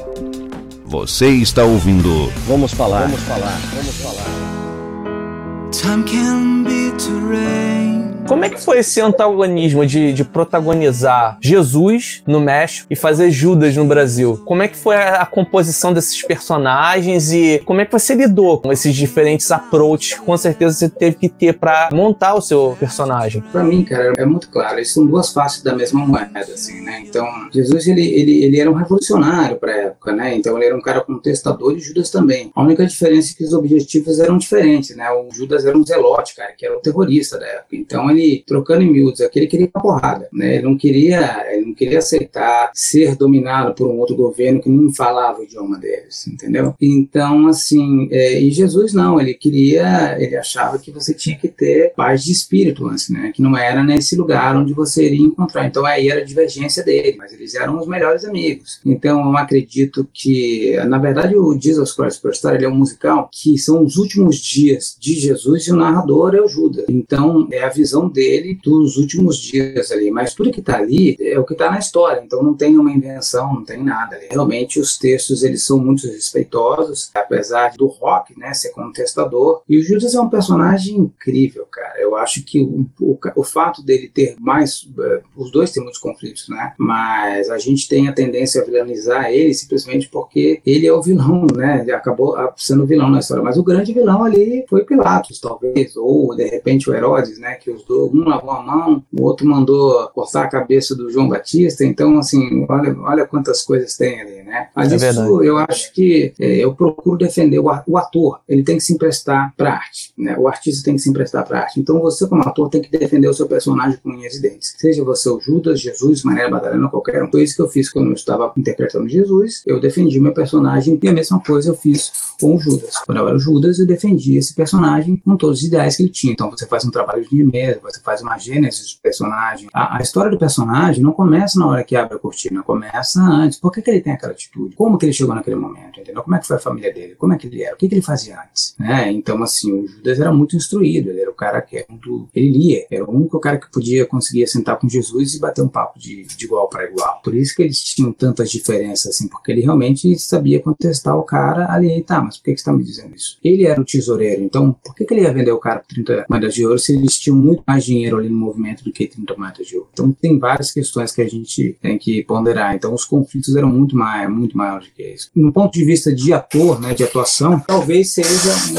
Você está ouvindo Vamos falar. Vamos falar. Vamos falar. Time can be to rain. Como é que foi esse antagonismo de, de protagonizar Jesus no México e fazer Judas no Brasil? Como é que foi a, a composição desses personagens e como é que você lidou com esses diferentes approaches que com certeza você teve que ter pra montar o seu personagem? Pra mim, cara, é muito claro. Eles são duas faces da mesma moeda, assim, né? Então, Jesus, ele, ele, ele era um revolucionário pra época, né? Então, ele era um cara contestador e Judas também. A única diferença é que os objetivos eram diferentes, né? O Judas era um zelote, cara, que era um terrorista da época. Então, ele, trocando em miúdos aqui, ele queria uma porrada, né? Ele não queria, ele não queria aceitar ser dominado por um outro governo que não falava o idioma deles, entendeu? Então, assim, é, e Jesus não, ele queria, ele achava que você tinha que ter paz de espírito antes, né? Que não era nesse lugar onde você iria encontrar. Então, aí era a divergência dele, mas eles eram os melhores amigos. Então, eu acredito que, na verdade, o Jesus Christ Superstar, ele é um musical que são os últimos dias de Jesus e o narrador é o Judas. Então, é a visão dele dos últimos dias ali. Mas tudo que está ali é o que está na história. Então, não tem uma invenção, não tem nada. Realmente, os textos, eles são muito respeitosos, apesar do rock, né, ser contestador. E o Judas é um personagem incrível, cara. Eu acho que o, o, o fato dele ter mais... eh, os dois têm muitos conflitos, né? Mas a gente tem a tendência a vilanizar ele simplesmente porque ele é o vilão, né? Ele acabou ah, sendo vilão na história. Mas o grande vilão ali foi Pilatos, talvez. Ou, de repente, o Herodes, né? Que os dois, um lavou a mão, o outro mandou cortar a cabeça do João Batista. Então, assim, olha, olha quantas coisas tem ali, né? Mas É isso verdade. eu acho que eh, eu procuro defender o ator. Ele tem que se emprestar para arte, né? O artista tem que se emprestar para arte. Então, você como ator tem que defender o seu personagem com unhas e dentes. Seja você o Judas, Jesus, Maria Madalena, qualquer um. Foi isso que eu fiz quando eu estava interpretando Jesus. Eu defendi meu personagem e a mesma coisa eu fiz com o Judas. Quando eu era o Judas, eu defendi esse personagem com todos os ideais que ele tinha. Então, você faz um trabalho de mesa, você faz uma gênese do personagem. A, a, história do personagem não começa na hora que abre a cortina, começa antes. Por que, que ele tem aquela atitude? Como que ele chegou naquele momento, entendeu? Como é que foi a família dele? Como é que ele era? O que, que ele fazia antes? Né? Então, assim, o Judas era muito instruído, ele era o cara que era. Ele lia, era o único cara que podia conseguir sentar com Jesus e bater um papo de, de igual para igual. Por isso que eles tinham tantas diferenças, assim, porque ele realmente sabia contestar o cara ali, tá, mas por que, que você está me dizendo isso? Ele era o tesoureiro, então por que, que ele ia vender o cara por 30 moedas de ouro se eles tinham muito mais dinheiro ali no movimento do que 30 moedas de ouro? Então tem várias questões que a gente tem que ponderar. Então os conflitos eram muito mais, muito maiores do que isso. No ponto de vista de ator, né, de atuação, talvez seja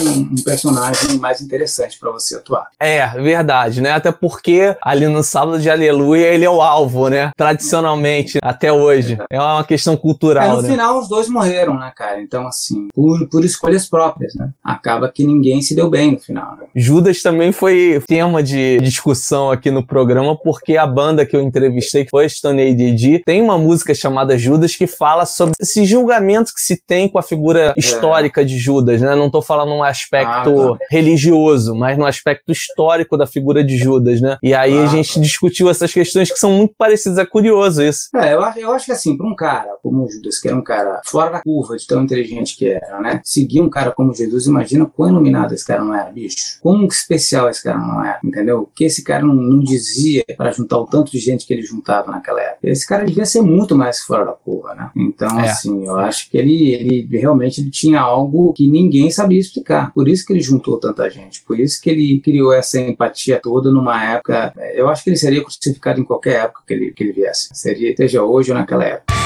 um, um personagem mais interessante para você atuar. É, verdade, né? Até porque ali no sábado de Aleluia ele é o alvo, né? Tradicionalmente, até hoje. É uma questão cultural. É, no né? final os dois morreram, né, cara? Então, assim, por, por escolhas próprias, né? Acaba que ninguém se deu bem no final. Né? Judas também foi tema de discussão aqui no programa, porque a banda que eu entrevistei, que foi Stone ADD, tem uma música chamada Judas que fala sobre esse julgamento que se tem com a figura é. histórica de Judas, né? Não tô falando num aspecto ah, tá. religioso, mas no aspecto histórico da figura de Judas, né? E aí ah, a gente tá. discutiu essas questões que são muito parecidas. É curioso isso. É, eu acho, eu acho que assim, para um cara como Judas, que era um cara fora da curva de tão inteligente que era, né? Seguir um cara como Jesus, imagina quão iluminado esse cara não era, bicho. Quão especial esse cara não era, entendeu? Que esse cara não, não dizia para juntar o tanto de gente que ele juntava naquela época. Esse cara devia ser muito mais fora da curva, né? Então, é. assim, eu acho que ele, ele realmente ele tinha algo que ninguém sabia explicar. Por isso que ele juntou tanta gente. Por isso que ele criou essa empatia toda numa época. Eu acho que ele seria crucificado em qualquer época que ele, que ele viesse. Seria, seja hoje ou naquela época.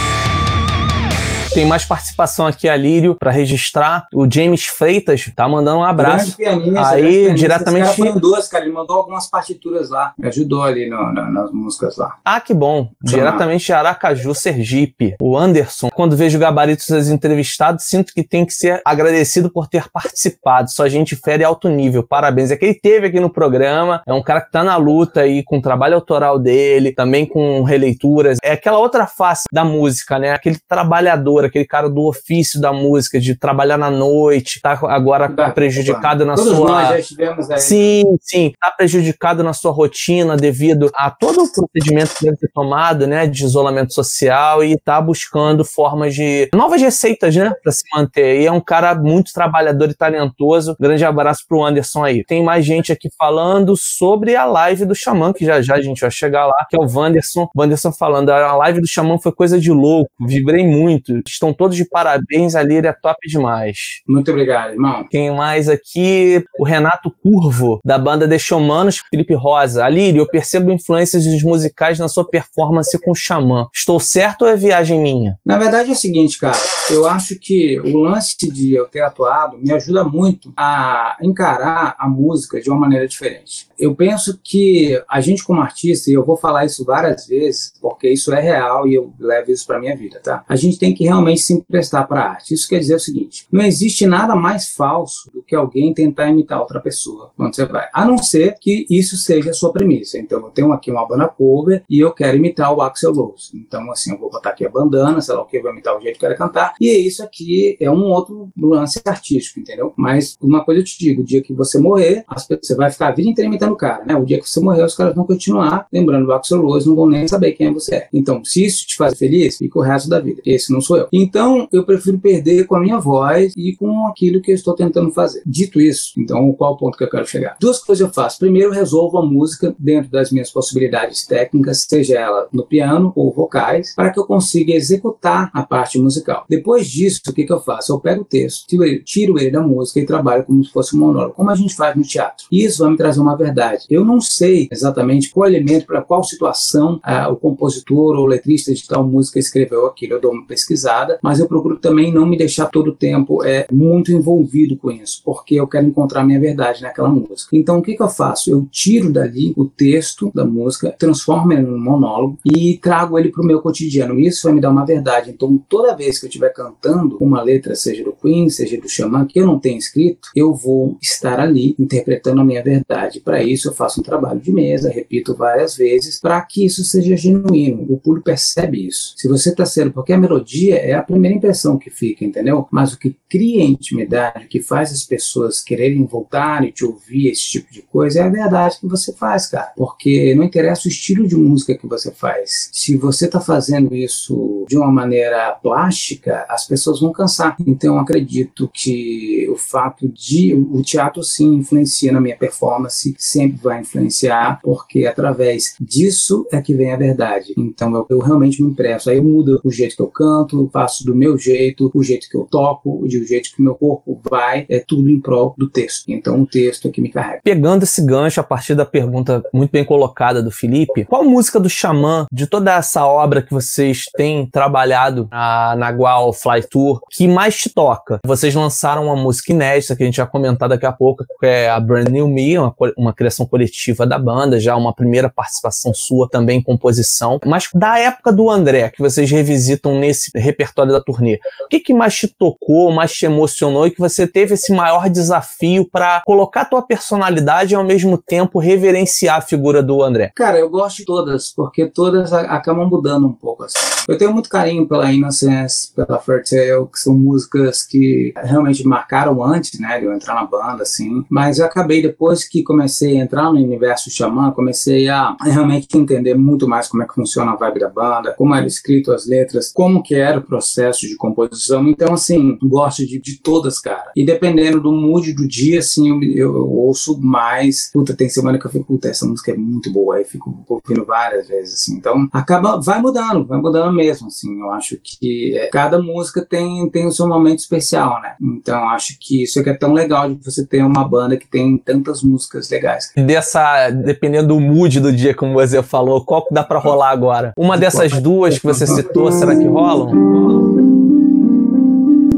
Tem mais participação aqui, Alírio, para registrar. O James Freitas tá mandando um abraço. Pianista, aí, diretamente. Esse cara duas, cara. Ele mandou algumas partituras lá. Me ajudou ali no, no, nas músicas lá. Ah, que bom. Diretamente de Aracaju, Sergipe. O Anderson. Quando vejo gabaritos dos entrevistados, sinto que tem que ser agradecido por ter participado. Sua gente fera e alto nível. Parabéns. É que ele teve aqui no programa. É um cara que tá na luta aí com o trabalho autoral dele, também com releituras. É aquela outra face da música, né? Aquele trabalhador aquele cara do ofício da música, de trabalhar na noite, tá agora tá, prejudicado tá. na Todos sua. Nós já estivemos aí. Sim, sim, tá prejudicado na sua rotina devido a todo o procedimento que deve ter tomado, né, de isolamento social e tá buscando formas de novas receitas, né, para se manter. E é um cara muito trabalhador e talentoso. Grande abraço pro Anderson aí. Tem mais gente aqui falando sobre a live do Xamã, que já já a gente vai chegar lá, que é o Wanderson. Wanderson falando, a live do Xamã foi coisa de louco, vibrei muito estão todos de parabéns, a Líria é top demais. Muito obrigado, irmão. Quem mais aqui? O Renato Curvo, da banda The Showmanos, Felipe Rosa. Alírio, eu percebo influências dos musicais na sua performance com o Xamã. Estou certo ou é viagem minha? Na verdade é o seguinte, cara. Eu acho que o lance de eu ter atuado me ajuda muito a encarar a música de uma maneira diferente. Eu penso que a gente como artista, e eu vou falar isso várias vezes, porque isso é real e eu levo isso para minha vida, tá? A gente tem que realmente realmente se emprestar para a arte. Isso quer dizer o seguinte: não existe nada mais falso do que alguém tentar imitar outra pessoa quando você vai, a não ser que isso seja a sua premissa. Então, eu tenho aqui uma banda cover e eu quero imitar o Axel Rose. Então, assim, eu vou botar aqui a bandana, sei lá o que, vou imitar o jeito que eu quero cantar. E isso aqui é um outro lance artístico, entendeu? Mas uma coisa eu te digo: o dia que você morrer, você vai ficar a vida inteira imitando o cara, né? O dia que você morrer, os caras vão continuar lembrando do Axel Rose, não vão nem saber quem você é. Então, se isso te faz feliz, fica o resto da vida. Esse não sou eu. Então, eu prefiro perder com a minha voz e com aquilo que eu estou tentando fazer. Dito isso, então, qual o ponto que eu quero chegar? Duas coisas eu faço. Primeiro, eu resolvo a música dentro das minhas possibilidades técnicas, seja ela no piano ou vocais, para que eu consiga executar a parte musical. Depois disso, o que, que eu faço? Eu pego o texto, tiro ele, tiro ele da música e trabalho como se fosse um monólogo, como a gente faz no teatro. Isso vai me trazer uma verdade. Eu não sei exatamente qual elemento, para qual situação ah, o compositor ou letrista de tal música escreveu aquilo. Eu dou uma pesquisada mas eu procuro também não me deixar todo o tempo é, muito envolvido com isso, porque eu quero encontrar minha verdade naquela música. Então, o que, que eu faço? Eu tiro dali o texto da música, transformo ele num monólogo e trago ele para o meu cotidiano. Isso vai me dar uma verdade. Então, toda vez que eu estiver cantando uma letra, seja do Queen, seja do Xamã, que eu não tenho escrito, eu vou estar ali interpretando a minha verdade. Para isso, eu faço um trabalho de mesa, repito várias vezes, para que isso seja genuíno. O público percebe isso. Se você está sendo, porque a melodia é a primeira impressão que fica, entendeu? Mas o que cria intimidade, o que faz as pessoas quererem voltar e te ouvir, esse tipo de coisa, é a verdade que você faz, cara. Porque não interessa o estilo de música que você faz. Se você está fazendo isso de uma maneira plástica, as pessoas vão cansar. Então, acredito que o fato de o teatro sim influencia na minha performance, sempre vai influenciar, porque através disso é que vem a verdade. Então, eu, eu realmente me impresso. Aí eu mudo o jeito que eu canto, faço do meu jeito, o jeito que eu toco, o jeito que o meu corpo vai, é tudo em prol do texto. Então, o texto é que me carrega. Pegando esse gancho a partir da pergunta muito bem colocada do Felipe, qual música do Xamã, de toda essa obra que vocês têm trabalhado na, na Gual Fly Tour, que mais te toca? Vocês lançaram uma música inédita, que a gente vai comentar daqui a pouco, que é a Brand New Me, uma, uma criação coletiva da banda, já uma primeira participação sua também em composição. Mas da época do André, que vocês revisitam nesse repertório da turnê, o que, que mais te tocou, mais te emocionou e que você teve esse maior desafio para colocar a tua personalidade e ao mesmo tempo reverenciar a figura do André? Cara, eu gosto de todas, porque todas acabam mudando um pouco assim. Eu tenho muito carinho pela Innocence, pela Fairy Tale, que são músicas que realmente marcaram antes, né, de eu entrar na banda, assim. Mas eu acabei, depois que comecei a entrar no universo xamã, comecei a realmente entender muito mais como é que funciona a vibe da banda, como era escrito as letras, como que era o processo de composição. Então, assim, gosto de, de todas, cara. E dependendo do mood do dia, assim, eu, eu, eu ouço mais. Puta, tem semana que eu fico, puta, essa música é muito boa. Aí fico ouvindo várias vezes, assim. Então, acaba, vai mudando, vai mudando mesmo, assim. Eu acho que é, cada música tem, tem o seu momento especial, né? Então, acho que isso é que é tão legal de você ter uma banda que tem tantas músicas legais. E dessa, dependendo do mood do dia, como você falou, qual que dá pra rolar agora? Uma dessas duas que você citou, será que rolam?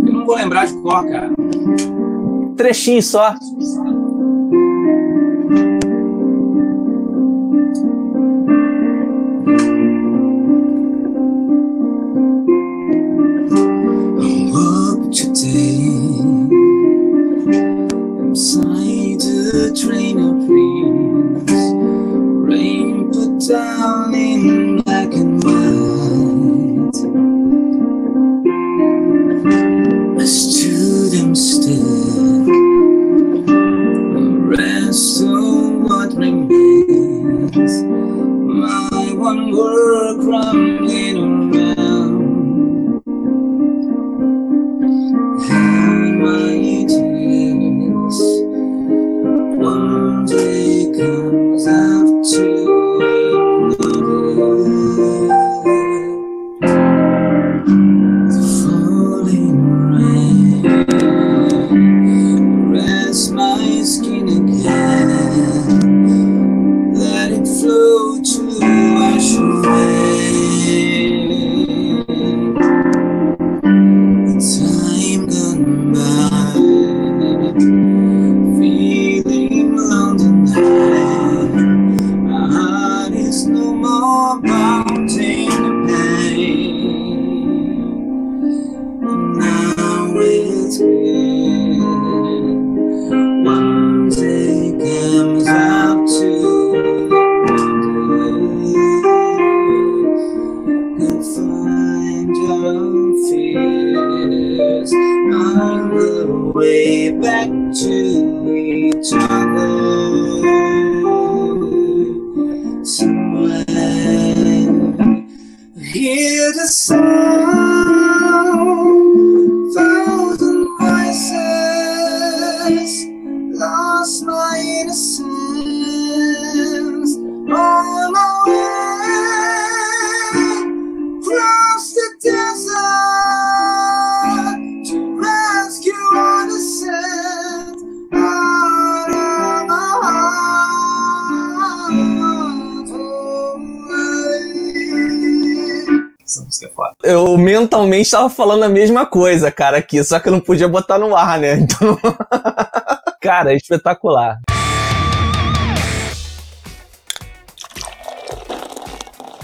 Eu não vou lembrar de qual, cara. Trechinho só. Eu mentalmente estava falando a mesma coisa, cara, aqui, só que eu não podia botar no ar, né? Então. cara, é espetacular.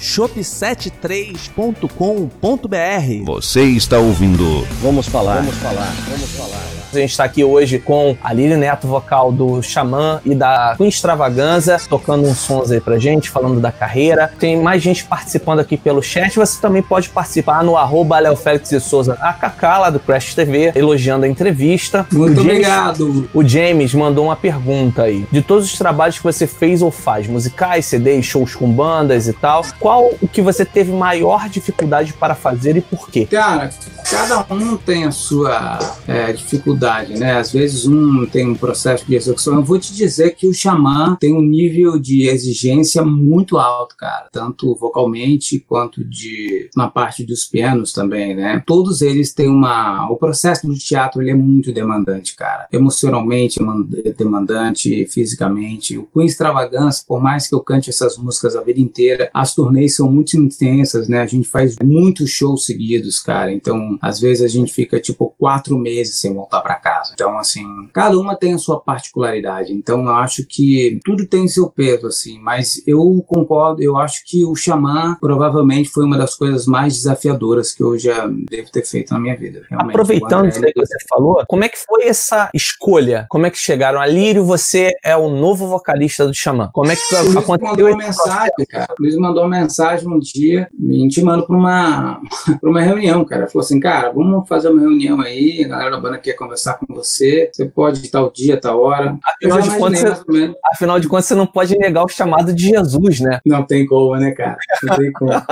shop73.com.br. Você está ouvindo Vamos falar. Vamos falar. Vamos falar. A gente está aqui hoje com a Lili Neto, vocal do Xamã e da Queen Extravaganza, tocando uns sons aí pra gente, falando da carreira. Tem mais gente participando aqui pelo chat. Você também pode participar no arroba Léo Félix de Souza AKK, lá do Crash TV, elogiando a entrevista. Muito o James, obrigado. O James mandou uma pergunta aí. De todos os trabalhos que você fez ou faz, musicais, CDs, shows com bandas e tal, qual o que você teve maior dificuldade para fazer e por quê? Cara, cada um tem a sua é, dificuldade, né? Às vezes um tem um processo de execução. Eu vou te dizer que o Xamã tem um nível de exigência muito alto, cara, tanto vocalmente quanto de na parte dos pianos também, né? Todos eles têm uma o processo do teatro ele é muito demandante, cara. Emocionalmente demandante, fisicamente. Queen Extravagância, por mais que eu cante essas músicas a vida inteira, as turnês são muito intensas, né? A gente faz muitos shows seguidos, cara. Então, às vezes a gente fica tipo quatro meses sem voltar para casa. Então, assim, cada uma tem a sua particularidade. Então, eu acho que tudo tem seu peso, assim. Mas eu concordo, eu acho que o Xamã provavelmente foi uma das coisas mais desafiadoras que eu já devo ter feito na minha vida. Realmente. Aproveitando isso que você falou, como é que foi essa escolha? Como é que chegaram? Alírio, você é o novo vocalista do Xamã. Como é que o aconteceu? Mandou uma mensagem, cara. O Luiz mandou uma mensagem um dia me intimando para uma, pra uma reunião, cara. Falou assim, cara, vamos fazer uma reunião aí, a galera da banda quer conversar com você, você pode tal dia, tal hora. Afinal de, contas, você, afinal de contas, você não pode negar o chamado de Jesus, né? Não tem como, né, cara? Não tem como.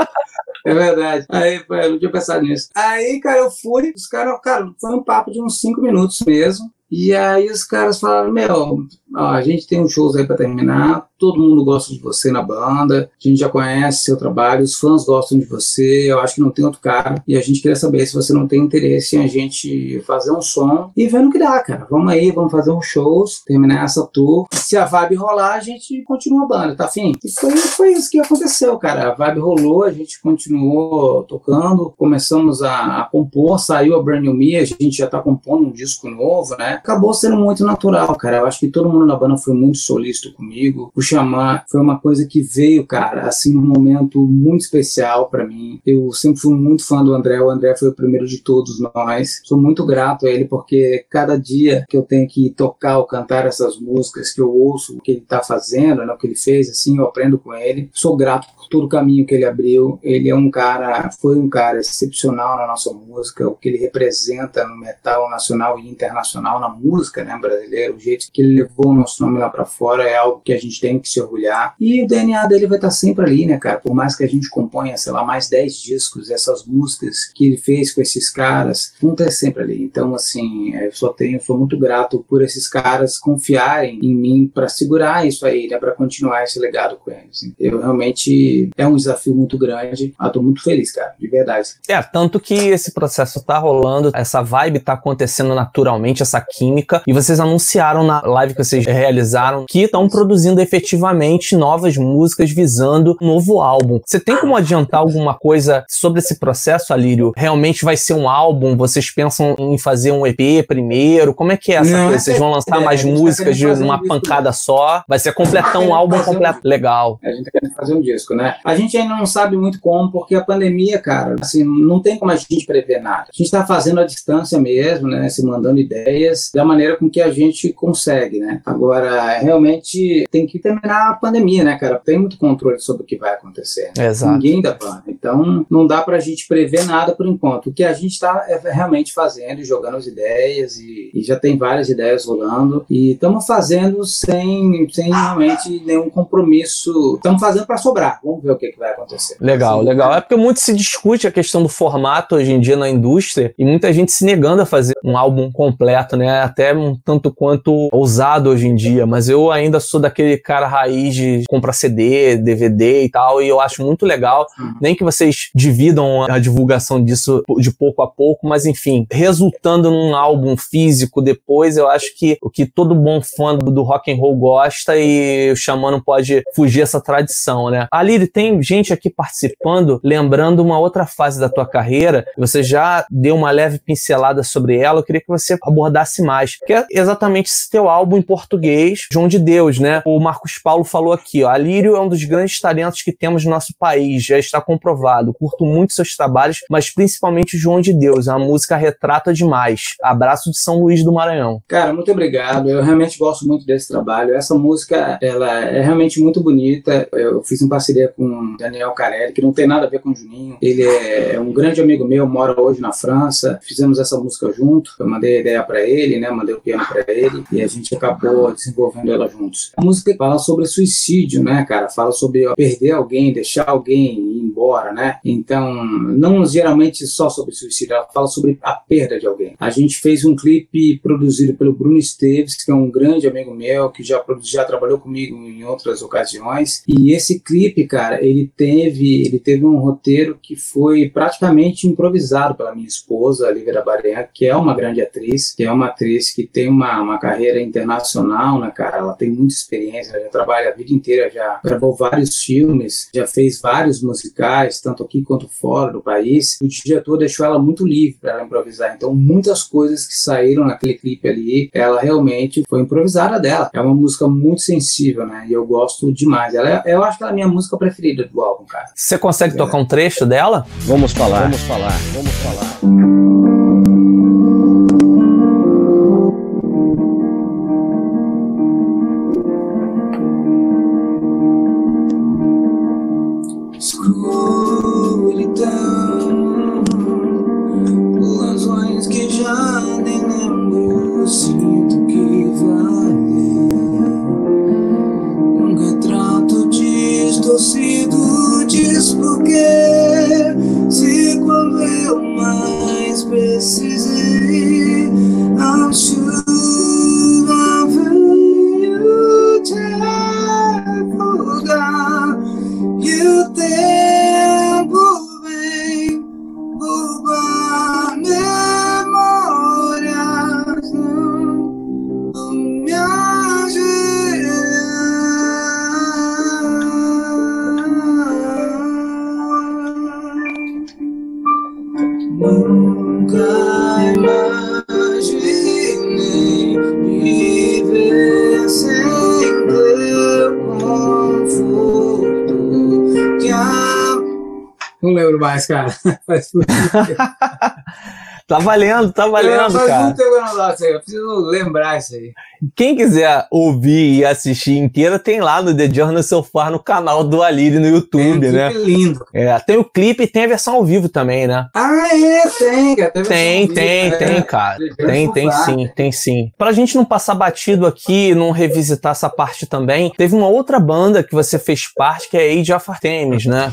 É verdade. Aí, eu não tinha pensado nisso. Aí, cara, eu fui, os caras, cara, foi um papo de uns cinco minutos mesmo. E aí os caras falaram, meu, a gente tem uns shows aí para terminar, todo mundo gosta de você na banda, a gente já conhece seu trabalho, os fãs gostam de você, eu acho que não tem outro cara, e a gente queria saber se você não tem interesse em a gente fazer um som e ver no que dá, cara. Vamos aí, vamos fazer uns shows, terminar essa tour. Se a vibe rolar, a gente continua a banda, tá afim? E foi, foi isso que aconteceu, cara. A vibe rolou, a gente continuou tocando, começamos a, a compor, saiu a Brand New Me, a gente já tá compondo um disco novo, né? Acabou sendo muito natural, cara. Eu acho que todo mundo na banda foi muito solícito comigo. O chamar foi uma coisa que veio, cara, assim, num momento muito especial para mim. Eu sempre fui muito fã do André, o André foi o primeiro de todos nós. Sou muito grato a ele porque cada dia que eu tenho que tocar ou cantar essas músicas, que eu ouço o que ele tá fazendo, né, o que ele fez, assim, eu aprendo com ele. Sou grato por todo o caminho que ele abriu. Ele é um cara, foi um cara excepcional na nossa música, o que ele representa no metal nacional e internacional, na música, né, brasileira, o jeito que ele levou o nosso nome lá para fora é algo que a gente tem que se orgulhar. E o DNA dele vai estar tá sempre ali, né, cara? Por mais que a gente componha, sei lá, mais 10 discos, essas músicas que ele fez com esses caras, vão ter sempre ali. Então, assim, eu só tenho, sou muito grato por esses caras confiarem em mim para segurar isso aí, né, para continuar esse legado com eles. Eu realmente é um desafio muito grande. Eu tô muito feliz, cara, de verdade. É, tanto que esse processo tá rolando, essa vibe tá acontecendo naturalmente, essa química, e vocês anunciaram na live que vocês realizaram que estão produzindo efetivamente novas músicas visando um novo álbum. Você tem como adiantar alguma coisa sobre esse processo, Alírio? Realmente vai ser um álbum? Vocês pensam em fazer um EP primeiro? Como é que é essa Não, coisa? Vocês vão lançar é, mais tá músicas tá de uma um pancada só? Vai ser completão um álbum completo? Um... Legal. A gente tá querendo fazer um disco, né? A gente ainda não sabe muito como, porque a pandemia, cara, assim, não tem como a gente prever nada. A gente tá fazendo a distância mesmo, né? Se mandando ideias da maneira com que a gente consegue, né? Agora, realmente tem que terminar a pandemia, né, cara? Tem muito controle sobre o que vai acontecer. Exato. Ninguém dá plano. Então, não dá pra gente prever nada por enquanto. O que a gente tá é realmente fazendo, jogando as ideias e, e já tem várias ideias rolando e estamos fazendo sem, sem realmente nenhum compromisso. Estamos fazendo para sobrar. Vamos ver o que, que vai acontecer. Legal, assim, legal. É porque muito se discute a questão do formato hoje em dia na indústria e muita gente se negando a fazer um álbum completo, né? Até um tanto quanto ousado hoje em dia, mas eu ainda sou daquele cara raiz de comprar CD, DVD e tal, e eu acho muito legal. Uhum. Nem que vocês dividam a divulgação disso de pouco a pouco, mas enfim, resultando num álbum físico depois, eu acho que o que todo bom fã do rock and roll gosta e o Xamã não pode fugir essa tradição, né? Ali tem gente aqui participando, lembrando uma outra fase da tua carreira, você já deu uma leve pincelada sobre ela, eu queria que você abordasse mais, que é exatamente esse teu álbum em português, João de Deus, né? O Marcos Paulo falou aqui, ó, Alírio é um dos grandes talentos que temos no nosso país, já está comprovado. Curto muito seus trabalhos, mas principalmente João de Deus, a música retrata demais. Abraço de São Luís do Maranhão. Cara, muito obrigado. Eu realmente gosto muito desse trabalho. Essa música, ela é realmente muito bonita. Eu fiz uma parceria com Daniel Carelli, que não tem nada a ver com o Juninho. Ele é um grande amigo meu, mora hoje na França. Fizemos essa música junto. Eu mandei a ideia para ele, né? Mandei o piano para ele e a gente acabou desenvolvendo ela juntos. A música fala sobre suicídio, né, cara? Fala sobre perder alguém, deixar alguém ir embora, né? Então, não geralmente só sobre suicídio, ela fala sobre a perda de alguém. A gente fez um clipe produzido pelo Bruno Esteves, que é um grande amigo meu, que já, já trabalhou comigo em outras ocasiões. E esse clipe, cara, ele teve, ele teve um roteiro que foi praticamente improvisado pela minha esposa, Lívia Barenha, que é uma grande atriz, que é uma atriz que tem uma, uma carreira internacional, né, cara? Ela tem muita experiência, ela já trabalha a vida inteira, já gravou vários filmes, já fez vários musicais, tanto aqui quanto fora do país. O diretor deixou ela muito livre para ela improvisar. Então, muitas coisas que saíram naquele clipe ali, ela realmente foi improvisada dela. É uma música muito sensível, né? E eu gosto demais. Ela é, eu acho que ela é a minha música preferida do álbum, cara. Você consegue é. tocar um trecho dela? Vamos falar. Vamos falar. Vamos falar. Faz Tá valendo, tá valendo, eu, cara. Muito eu preciso lembrar isso aí. Quem quiser ouvir e assistir inteira, tem lá no The Journey So Far no canal do Aliri no YouTube, tem um né? lindo. É, tem o clipe e tem a versão ao vivo também, né? Ah, é, tem, cara. Tem, tem, tem, vivo, tem, é. cara. Tem, tem sim, tem sim. Pra gente não passar batido aqui, não revisitar essa parte também, teve uma outra banda que você fez parte, que é Age of Artemis, né?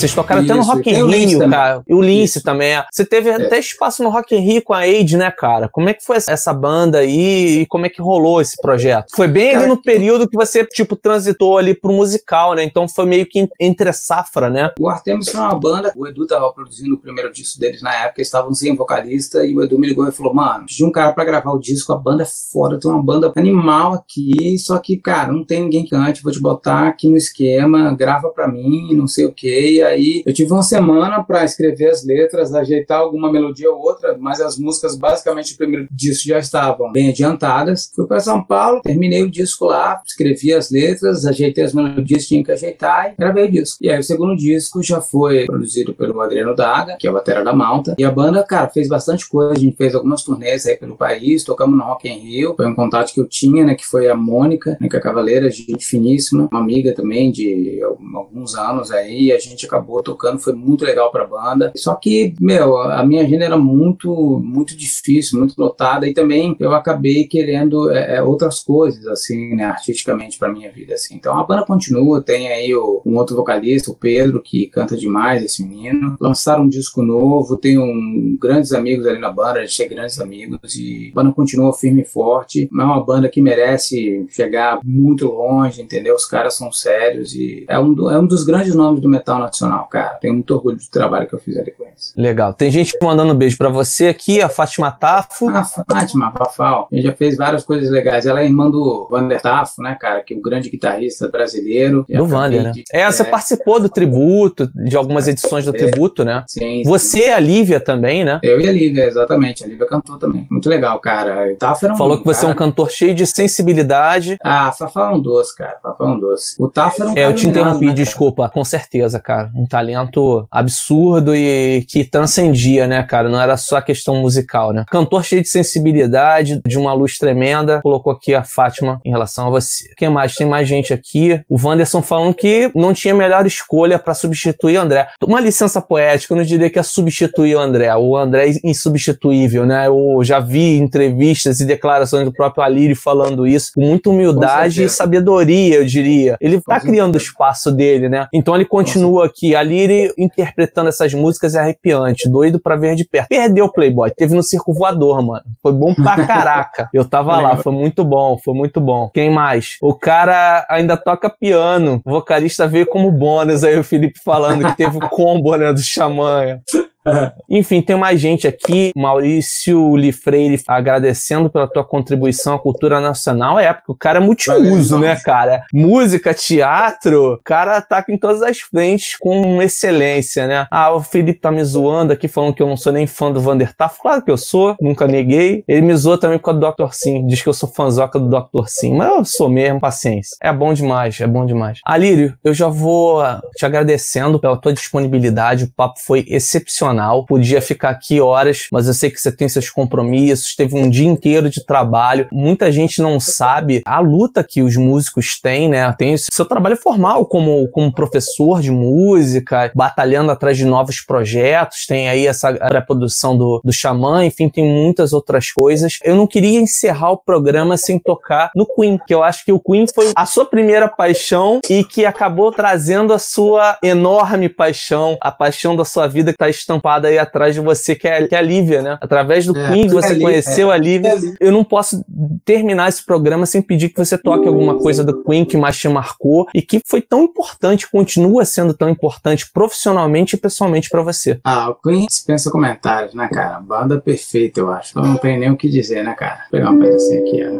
Vocês tocaram Isso, até no Rock in Rio, cara. E o Lince Isso. também. É. Você teve é. até espaço no Rock in Rio com a Age, né, cara? Como é que foi essa banda aí e como é que rolou esse projeto? Foi bem cara, ali no período que você, tipo, transitou ali pro musical, né? Então foi meio que entre safra, né? O Artemis foi uma banda, o Edu tava produzindo o primeiro disco deles na época, eles estavam sem vocalista, e o Edu me ligou e falou, mano, de um cara pra gravar o disco, a banda é foda, tem uma banda animal aqui, só que, cara, não tem ninguém que cante, vou te botar aqui no esquema, grava pra mim, não sei o que, aí eu tive uma semana para escrever as letras, ajeitar alguma melodia ou outra, mas as músicas basicamente do primeiro disco já estavam bem adiantadas. Fui para São Paulo, terminei o disco lá, escrevi as letras, ajeitei as melodias, tinha que ajeitar e gravei o disco. E aí o segundo disco já foi produzido pelo Adriano Daga, que é o batera da Malta. E a banda, cara, fez bastante coisa, a gente fez algumas turnês aí pelo país, tocamos no Rock in Rio, foi um contato que eu tinha, né, que foi a Mônica, né, que é a Cavaleira, gente finíssima, uma amiga também de alguns anos aí, e a gente acabou acabou tocando, foi muito legal pra banda. Só que, meu, a minha agenda era muito, muito difícil, muito lotada e também eu acabei querendo é, é outras coisas, assim, né, artisticamente pra minha vida, assim. Então a banda continua, tem aí o, um outro vocalista, o Pedro, que canta demais, esse menino. Lançaram um disco novo, tenho um, grandes amigos ali na banda, a gente tem grandes amigos e a banda continua firme e forte. É uma banda que merece chegar muito longe, entendeu? Os caras são sérios e é um, do, é um dos grandes nomes do metal nacional, cara. Tenho muito orgulho do trabalho que eu fiz ali com eles. Legal. Tem gente mandando um beijo para você aqui, a Fátima Tafo. A Fátima, Fafal. A gente já fez várias coisas legais. Ela é irmã do Vander Tafo, né, cara? Que é o grande guitarrista brasileiro. Do Vander, né? É, você é... participou do tributo, de algumas edições do é. tributo, né? Sim. Você e a Lívia também, né? Eu e a Lívia, exatamente. A Lívia cantou também. Muito legal, cara. O Tafo era um Falou que você cara. é um cantor cheio de sensibilidade. Ah, Fafá é um doce, cara. Fafá é um doce. O Tafo era um É, eu te interrompi, né, desculpa. Com certeza, cara. Um talento absurdo e que transcendia, né, cara? Não era só a questão musical, né? Cantor cheio de sensibilidade, de uma luz tremenda. Colocou aqui a Fátima em relação a você. Quem mais? Tem mais gente aqui. O Wanderson falando que não tinha melhor escolha para substituir o André. Uma licença poética, eu não diria que é substituir o André. O André é insubstituível, né? Eu já vi entrevistas e declarações do próprio Alírio falando isso com muita humildade com e sabedoria, eu diria. Ele tá criando o espaço dele, né? Então ele continua aqui. Alírio interpretando essas músicas é arrepiante, doido para ver de perto. Perdeu o Playboy, teve no Circo Voador, mano. Foi bom pra caraca. Eu tava lá, foi muito bom, foi muito bom. Quem mais? O cara ainda toca piano. O vocalista veio como bônus aí, o Felipe falando que teve o combo, né, do Xamã. Enfim, tem mais gente aqui. Maurício Lifreire agradecendo pela tua contribuição à cultura nacional. É, porque o cara é multiuso, né, cara? Música, teatro, o cara ataca em todas as frentes com excelência, né? Ah, o Felipe tá me zoando aqui, falando que eu não sou nem fã do Vandertaff. Claro que eu sou, nunca neguei. Ele me zoou também com a Dr. Sim. Diz que eu sou fãzoca do Dr. Sim. Mas eu sou mesmo, paciência. É bom demais, é bom demais. Alírio, eu já vou te agradecendo pela tua disponibilidade. O papo foi excepcional Podia ficar aqui horas, mas eu sei que você tem seus compromissos, teve um dia inteiro de trabalho. Muita gente não sabe a luta que os músicos têm, né? Tem o seu trabalho formal como, como professor de música, batalhando atrás de novos projetos, tem aí essa reprodução do, do Xamã, enfim, tem muitas outras coisas. Eu não queria encerrar o programa sem tocar no Queen, que eu acho que o Queen foi a sua primeira paixão e que acabou trazendo a sua enorme paixão, a paixão da sua vida que está estampada estampada aí atrás de você, que é, que é a Lívia, né? Através do é, Queen você ali, conheceu é, a Lívia. Eu não posso terminar esse programa sem pedir que você toque alguma coisa do Queen que mais te marcou e que foi tão importante, continua sendo tão importante profissionalmente e pessoalmente para você. Ah, o Queen dispensa comentários, né, cara? Banda perfeita, eu acho. Então não tem nem o que dizer, né, cara? Vou pegar um pedacinho aqui, ó.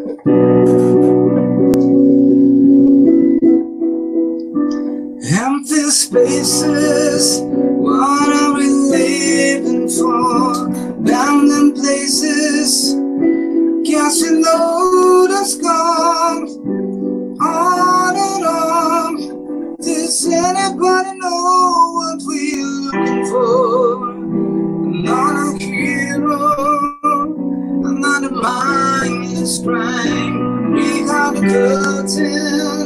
Empty spaces, what are we living for? Bound in places, guess you know that's gone on and on. Does anybody know what we're looking for? Not a hero, not a mindless crime. Behind the curtain,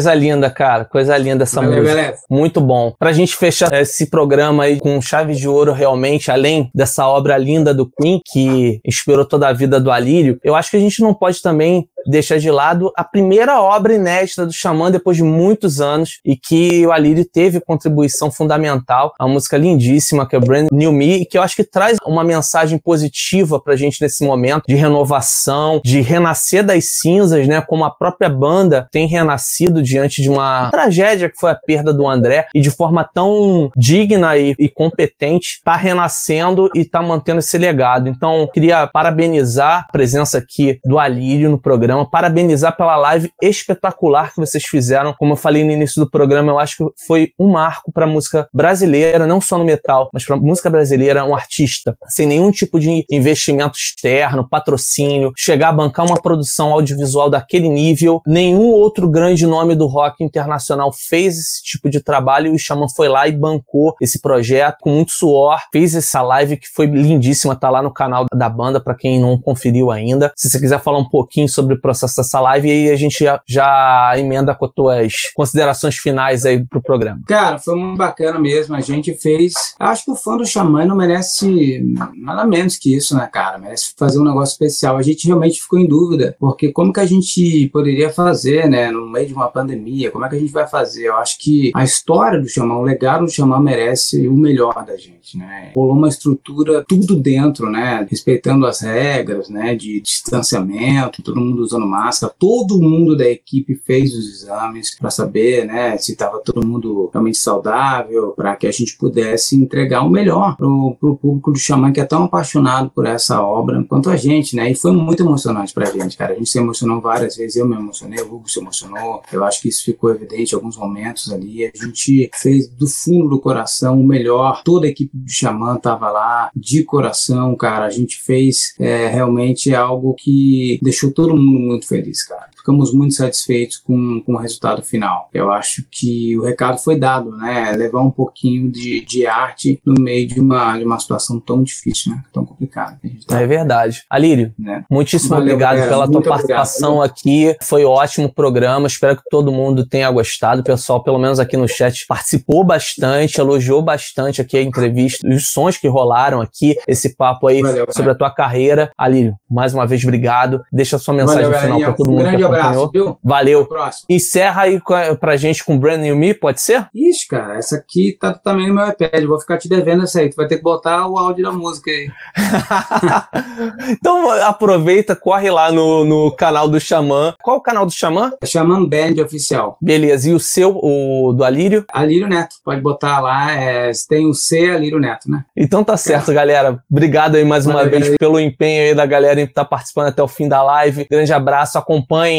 Coisa linda, cara. Coisa linda essa Valeu, música. Beleza. Muito bom. Pra gente fechar esse programa aí com chave de ouro realmente, além dessa obra linda do Queen, que inspirou toda a vida do Alírio, eu acho que a gente não pode também deixar de lado a primeira obra inédita do Xamã depois de muitos anos e que o Alírio teve contribuição fundamental, a música lindíssima que é Brand New Me, que eu acho que traz uma mensagem positiva pra gente nesse momento de renovação, de renascer das cinzas, né? Como a própria banda tem renascido diante de uma tragédia que foi a perda do André e de forma tão digna e, e competente tá renascendo e tá mantendo esse legado. Então, queria parabenizar a presença aqui do Alírio no programa, parabenizar pela live espetacular que vocês fizeram. Como eu falei no início do programa, eu acho que foi um marco para a música brasileira, não só no metal, mas para a música brasileira, um artista sem nenhum tipo de investimento externo, patrocínio, chegar a bancar uma produção audiovisual daquele nível. Nenhum outro grande nome do rock internacional fez esse tipo de trabalho e o Xamã foi lá e bancou esse projeto com muito suor, fez essa live que foi lindíssima, tá lá no canal da banda para quem não conferiu ainda. Se você quiser falar um pouquinho sobre processo dessa live, aí a gente já, já emenda com as tuas considerações finais aí pro programa. Cara, foi muito bacana mesmo. A gente fez. Acho que o fã do Xamã não merece nada menos que isso, né, cara? Merece fazer um negócio especial. A gente realmente ficou em dúvida, porque como que a gente poderia fazer, né, no meio de uma pandemia? Como é que a gente vai fazer? Eu acho que a história do Xamã, o legado do Xamã merece o melhor da gente, né? Rolou uma estrutura, tudo dentro, né? Respeitando as regras, né, de distanciamento, todo mundo usando máscara, todo mundo da equipe fez os exames para saber, né, se estava todo mundo realmente saudável, para que a gente pudesse entregar o melhor pro, pro público do Xamã que é tão apaixonado por essa obra quanto a gente, né? E foi muito emocionante pra gente, cara. A gente se emocionou várias vezes, eu me emocionei, o Hugo se emocionou. Eu acho que isso ficou evidente em alguns momentos ali. A gente fez do fundo do coração o melhor. Toda a equipe do Xamã tava lá de coração, cara. A gente fez é, realmente algo que deixou todo mundo muito feliz, cara ficamos muito satisfeitos com, com o resultado final. Eu acho que o recado foi dado, né? Levar um pouquinho de, de arte no meio de uma, de uma situação tão difícil, né? Tão complicada. Tá... É verdade. Alírio, né? muitíssimo Valeu, obrigado galera, pela tua participação obrigado. aqui. Foi ótimo o programa. Espero que todo mundo tenha gostado. O pessoal, pelo menos aqui no chat, participou bastante, elogiou bastante aqui a entrevista, os sons que rolaram aqui, esse papo aí Valeu, sobre a tua carreira. Alírio, mais uma vez, obrigado. Deixa a sua mensagem Valeu, final para todo mundo. Um abraço, viu? Valeu. Encerra aí pra gente com Brand New Me, pode ser? Ixi, cara, essa aqui tá também no meu iPad. Vou ficar te devendo essa aí. Tu vai ter que botar o áudio da música aí. então aproveita, corre lá no, no canal do Xamã. Qual o canal do Xamã? É Xamã Band Oficial. Beleza. E o seu, o do Alírio? Alírio Neto. Pode botar lá. É, tem o C Alírio Neto, né? Então tá certo, galera. Obrigado aí mais Valeu, uma vez galera. pelo empenho aí da galera que tá participando até o fim da live. Grande abraço.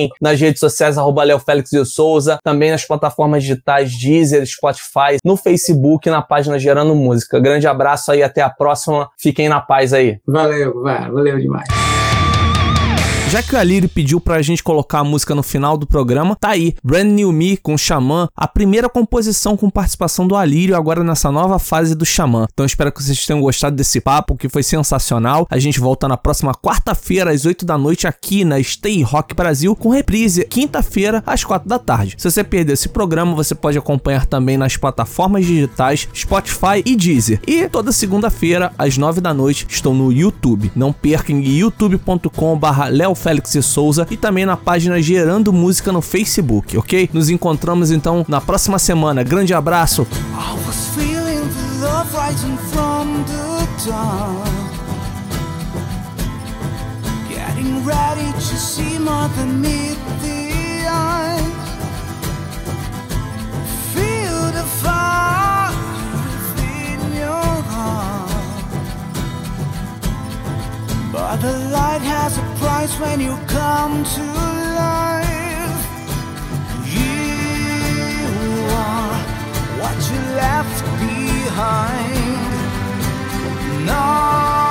Acompanhem nas redes sociais, arroba Léo Félix de Souza, também nas plataformas digitais Deezer, Spotify, no Facebook na página Gerando Música. Grande abraço aí, até a próxima. Fiquem na paz aí. Valeu, valeu demais. Já que o Alírio pediu pra gente colocar a música no final do programa, tá aí, Brand New Me com Xamã, a primeira composição com participação do Alírio agora nessa nova fase do Xamã. Então espero que vocês tenham gostado desse papo, que foi sensacional. A gente volta na próxima quarta-feira às 8 da noite aqui na Stay Rock Brasil com reprise quinta-feira às 4 da tarde. Se você perdeu esse programa, você pode acompanhar também nas plataformas digitais Spotify e Deezer. E toda segunda-feira às 9 da noite estou no YouTube. Não percam youtube.com/leo Félix e Souza e também na página Gerando Música no Facebook, ok? Nos encontramos então na próxima semana. Grande abraço! fire within your heart. But the light has a price when you come to life. You are what you left behind. Not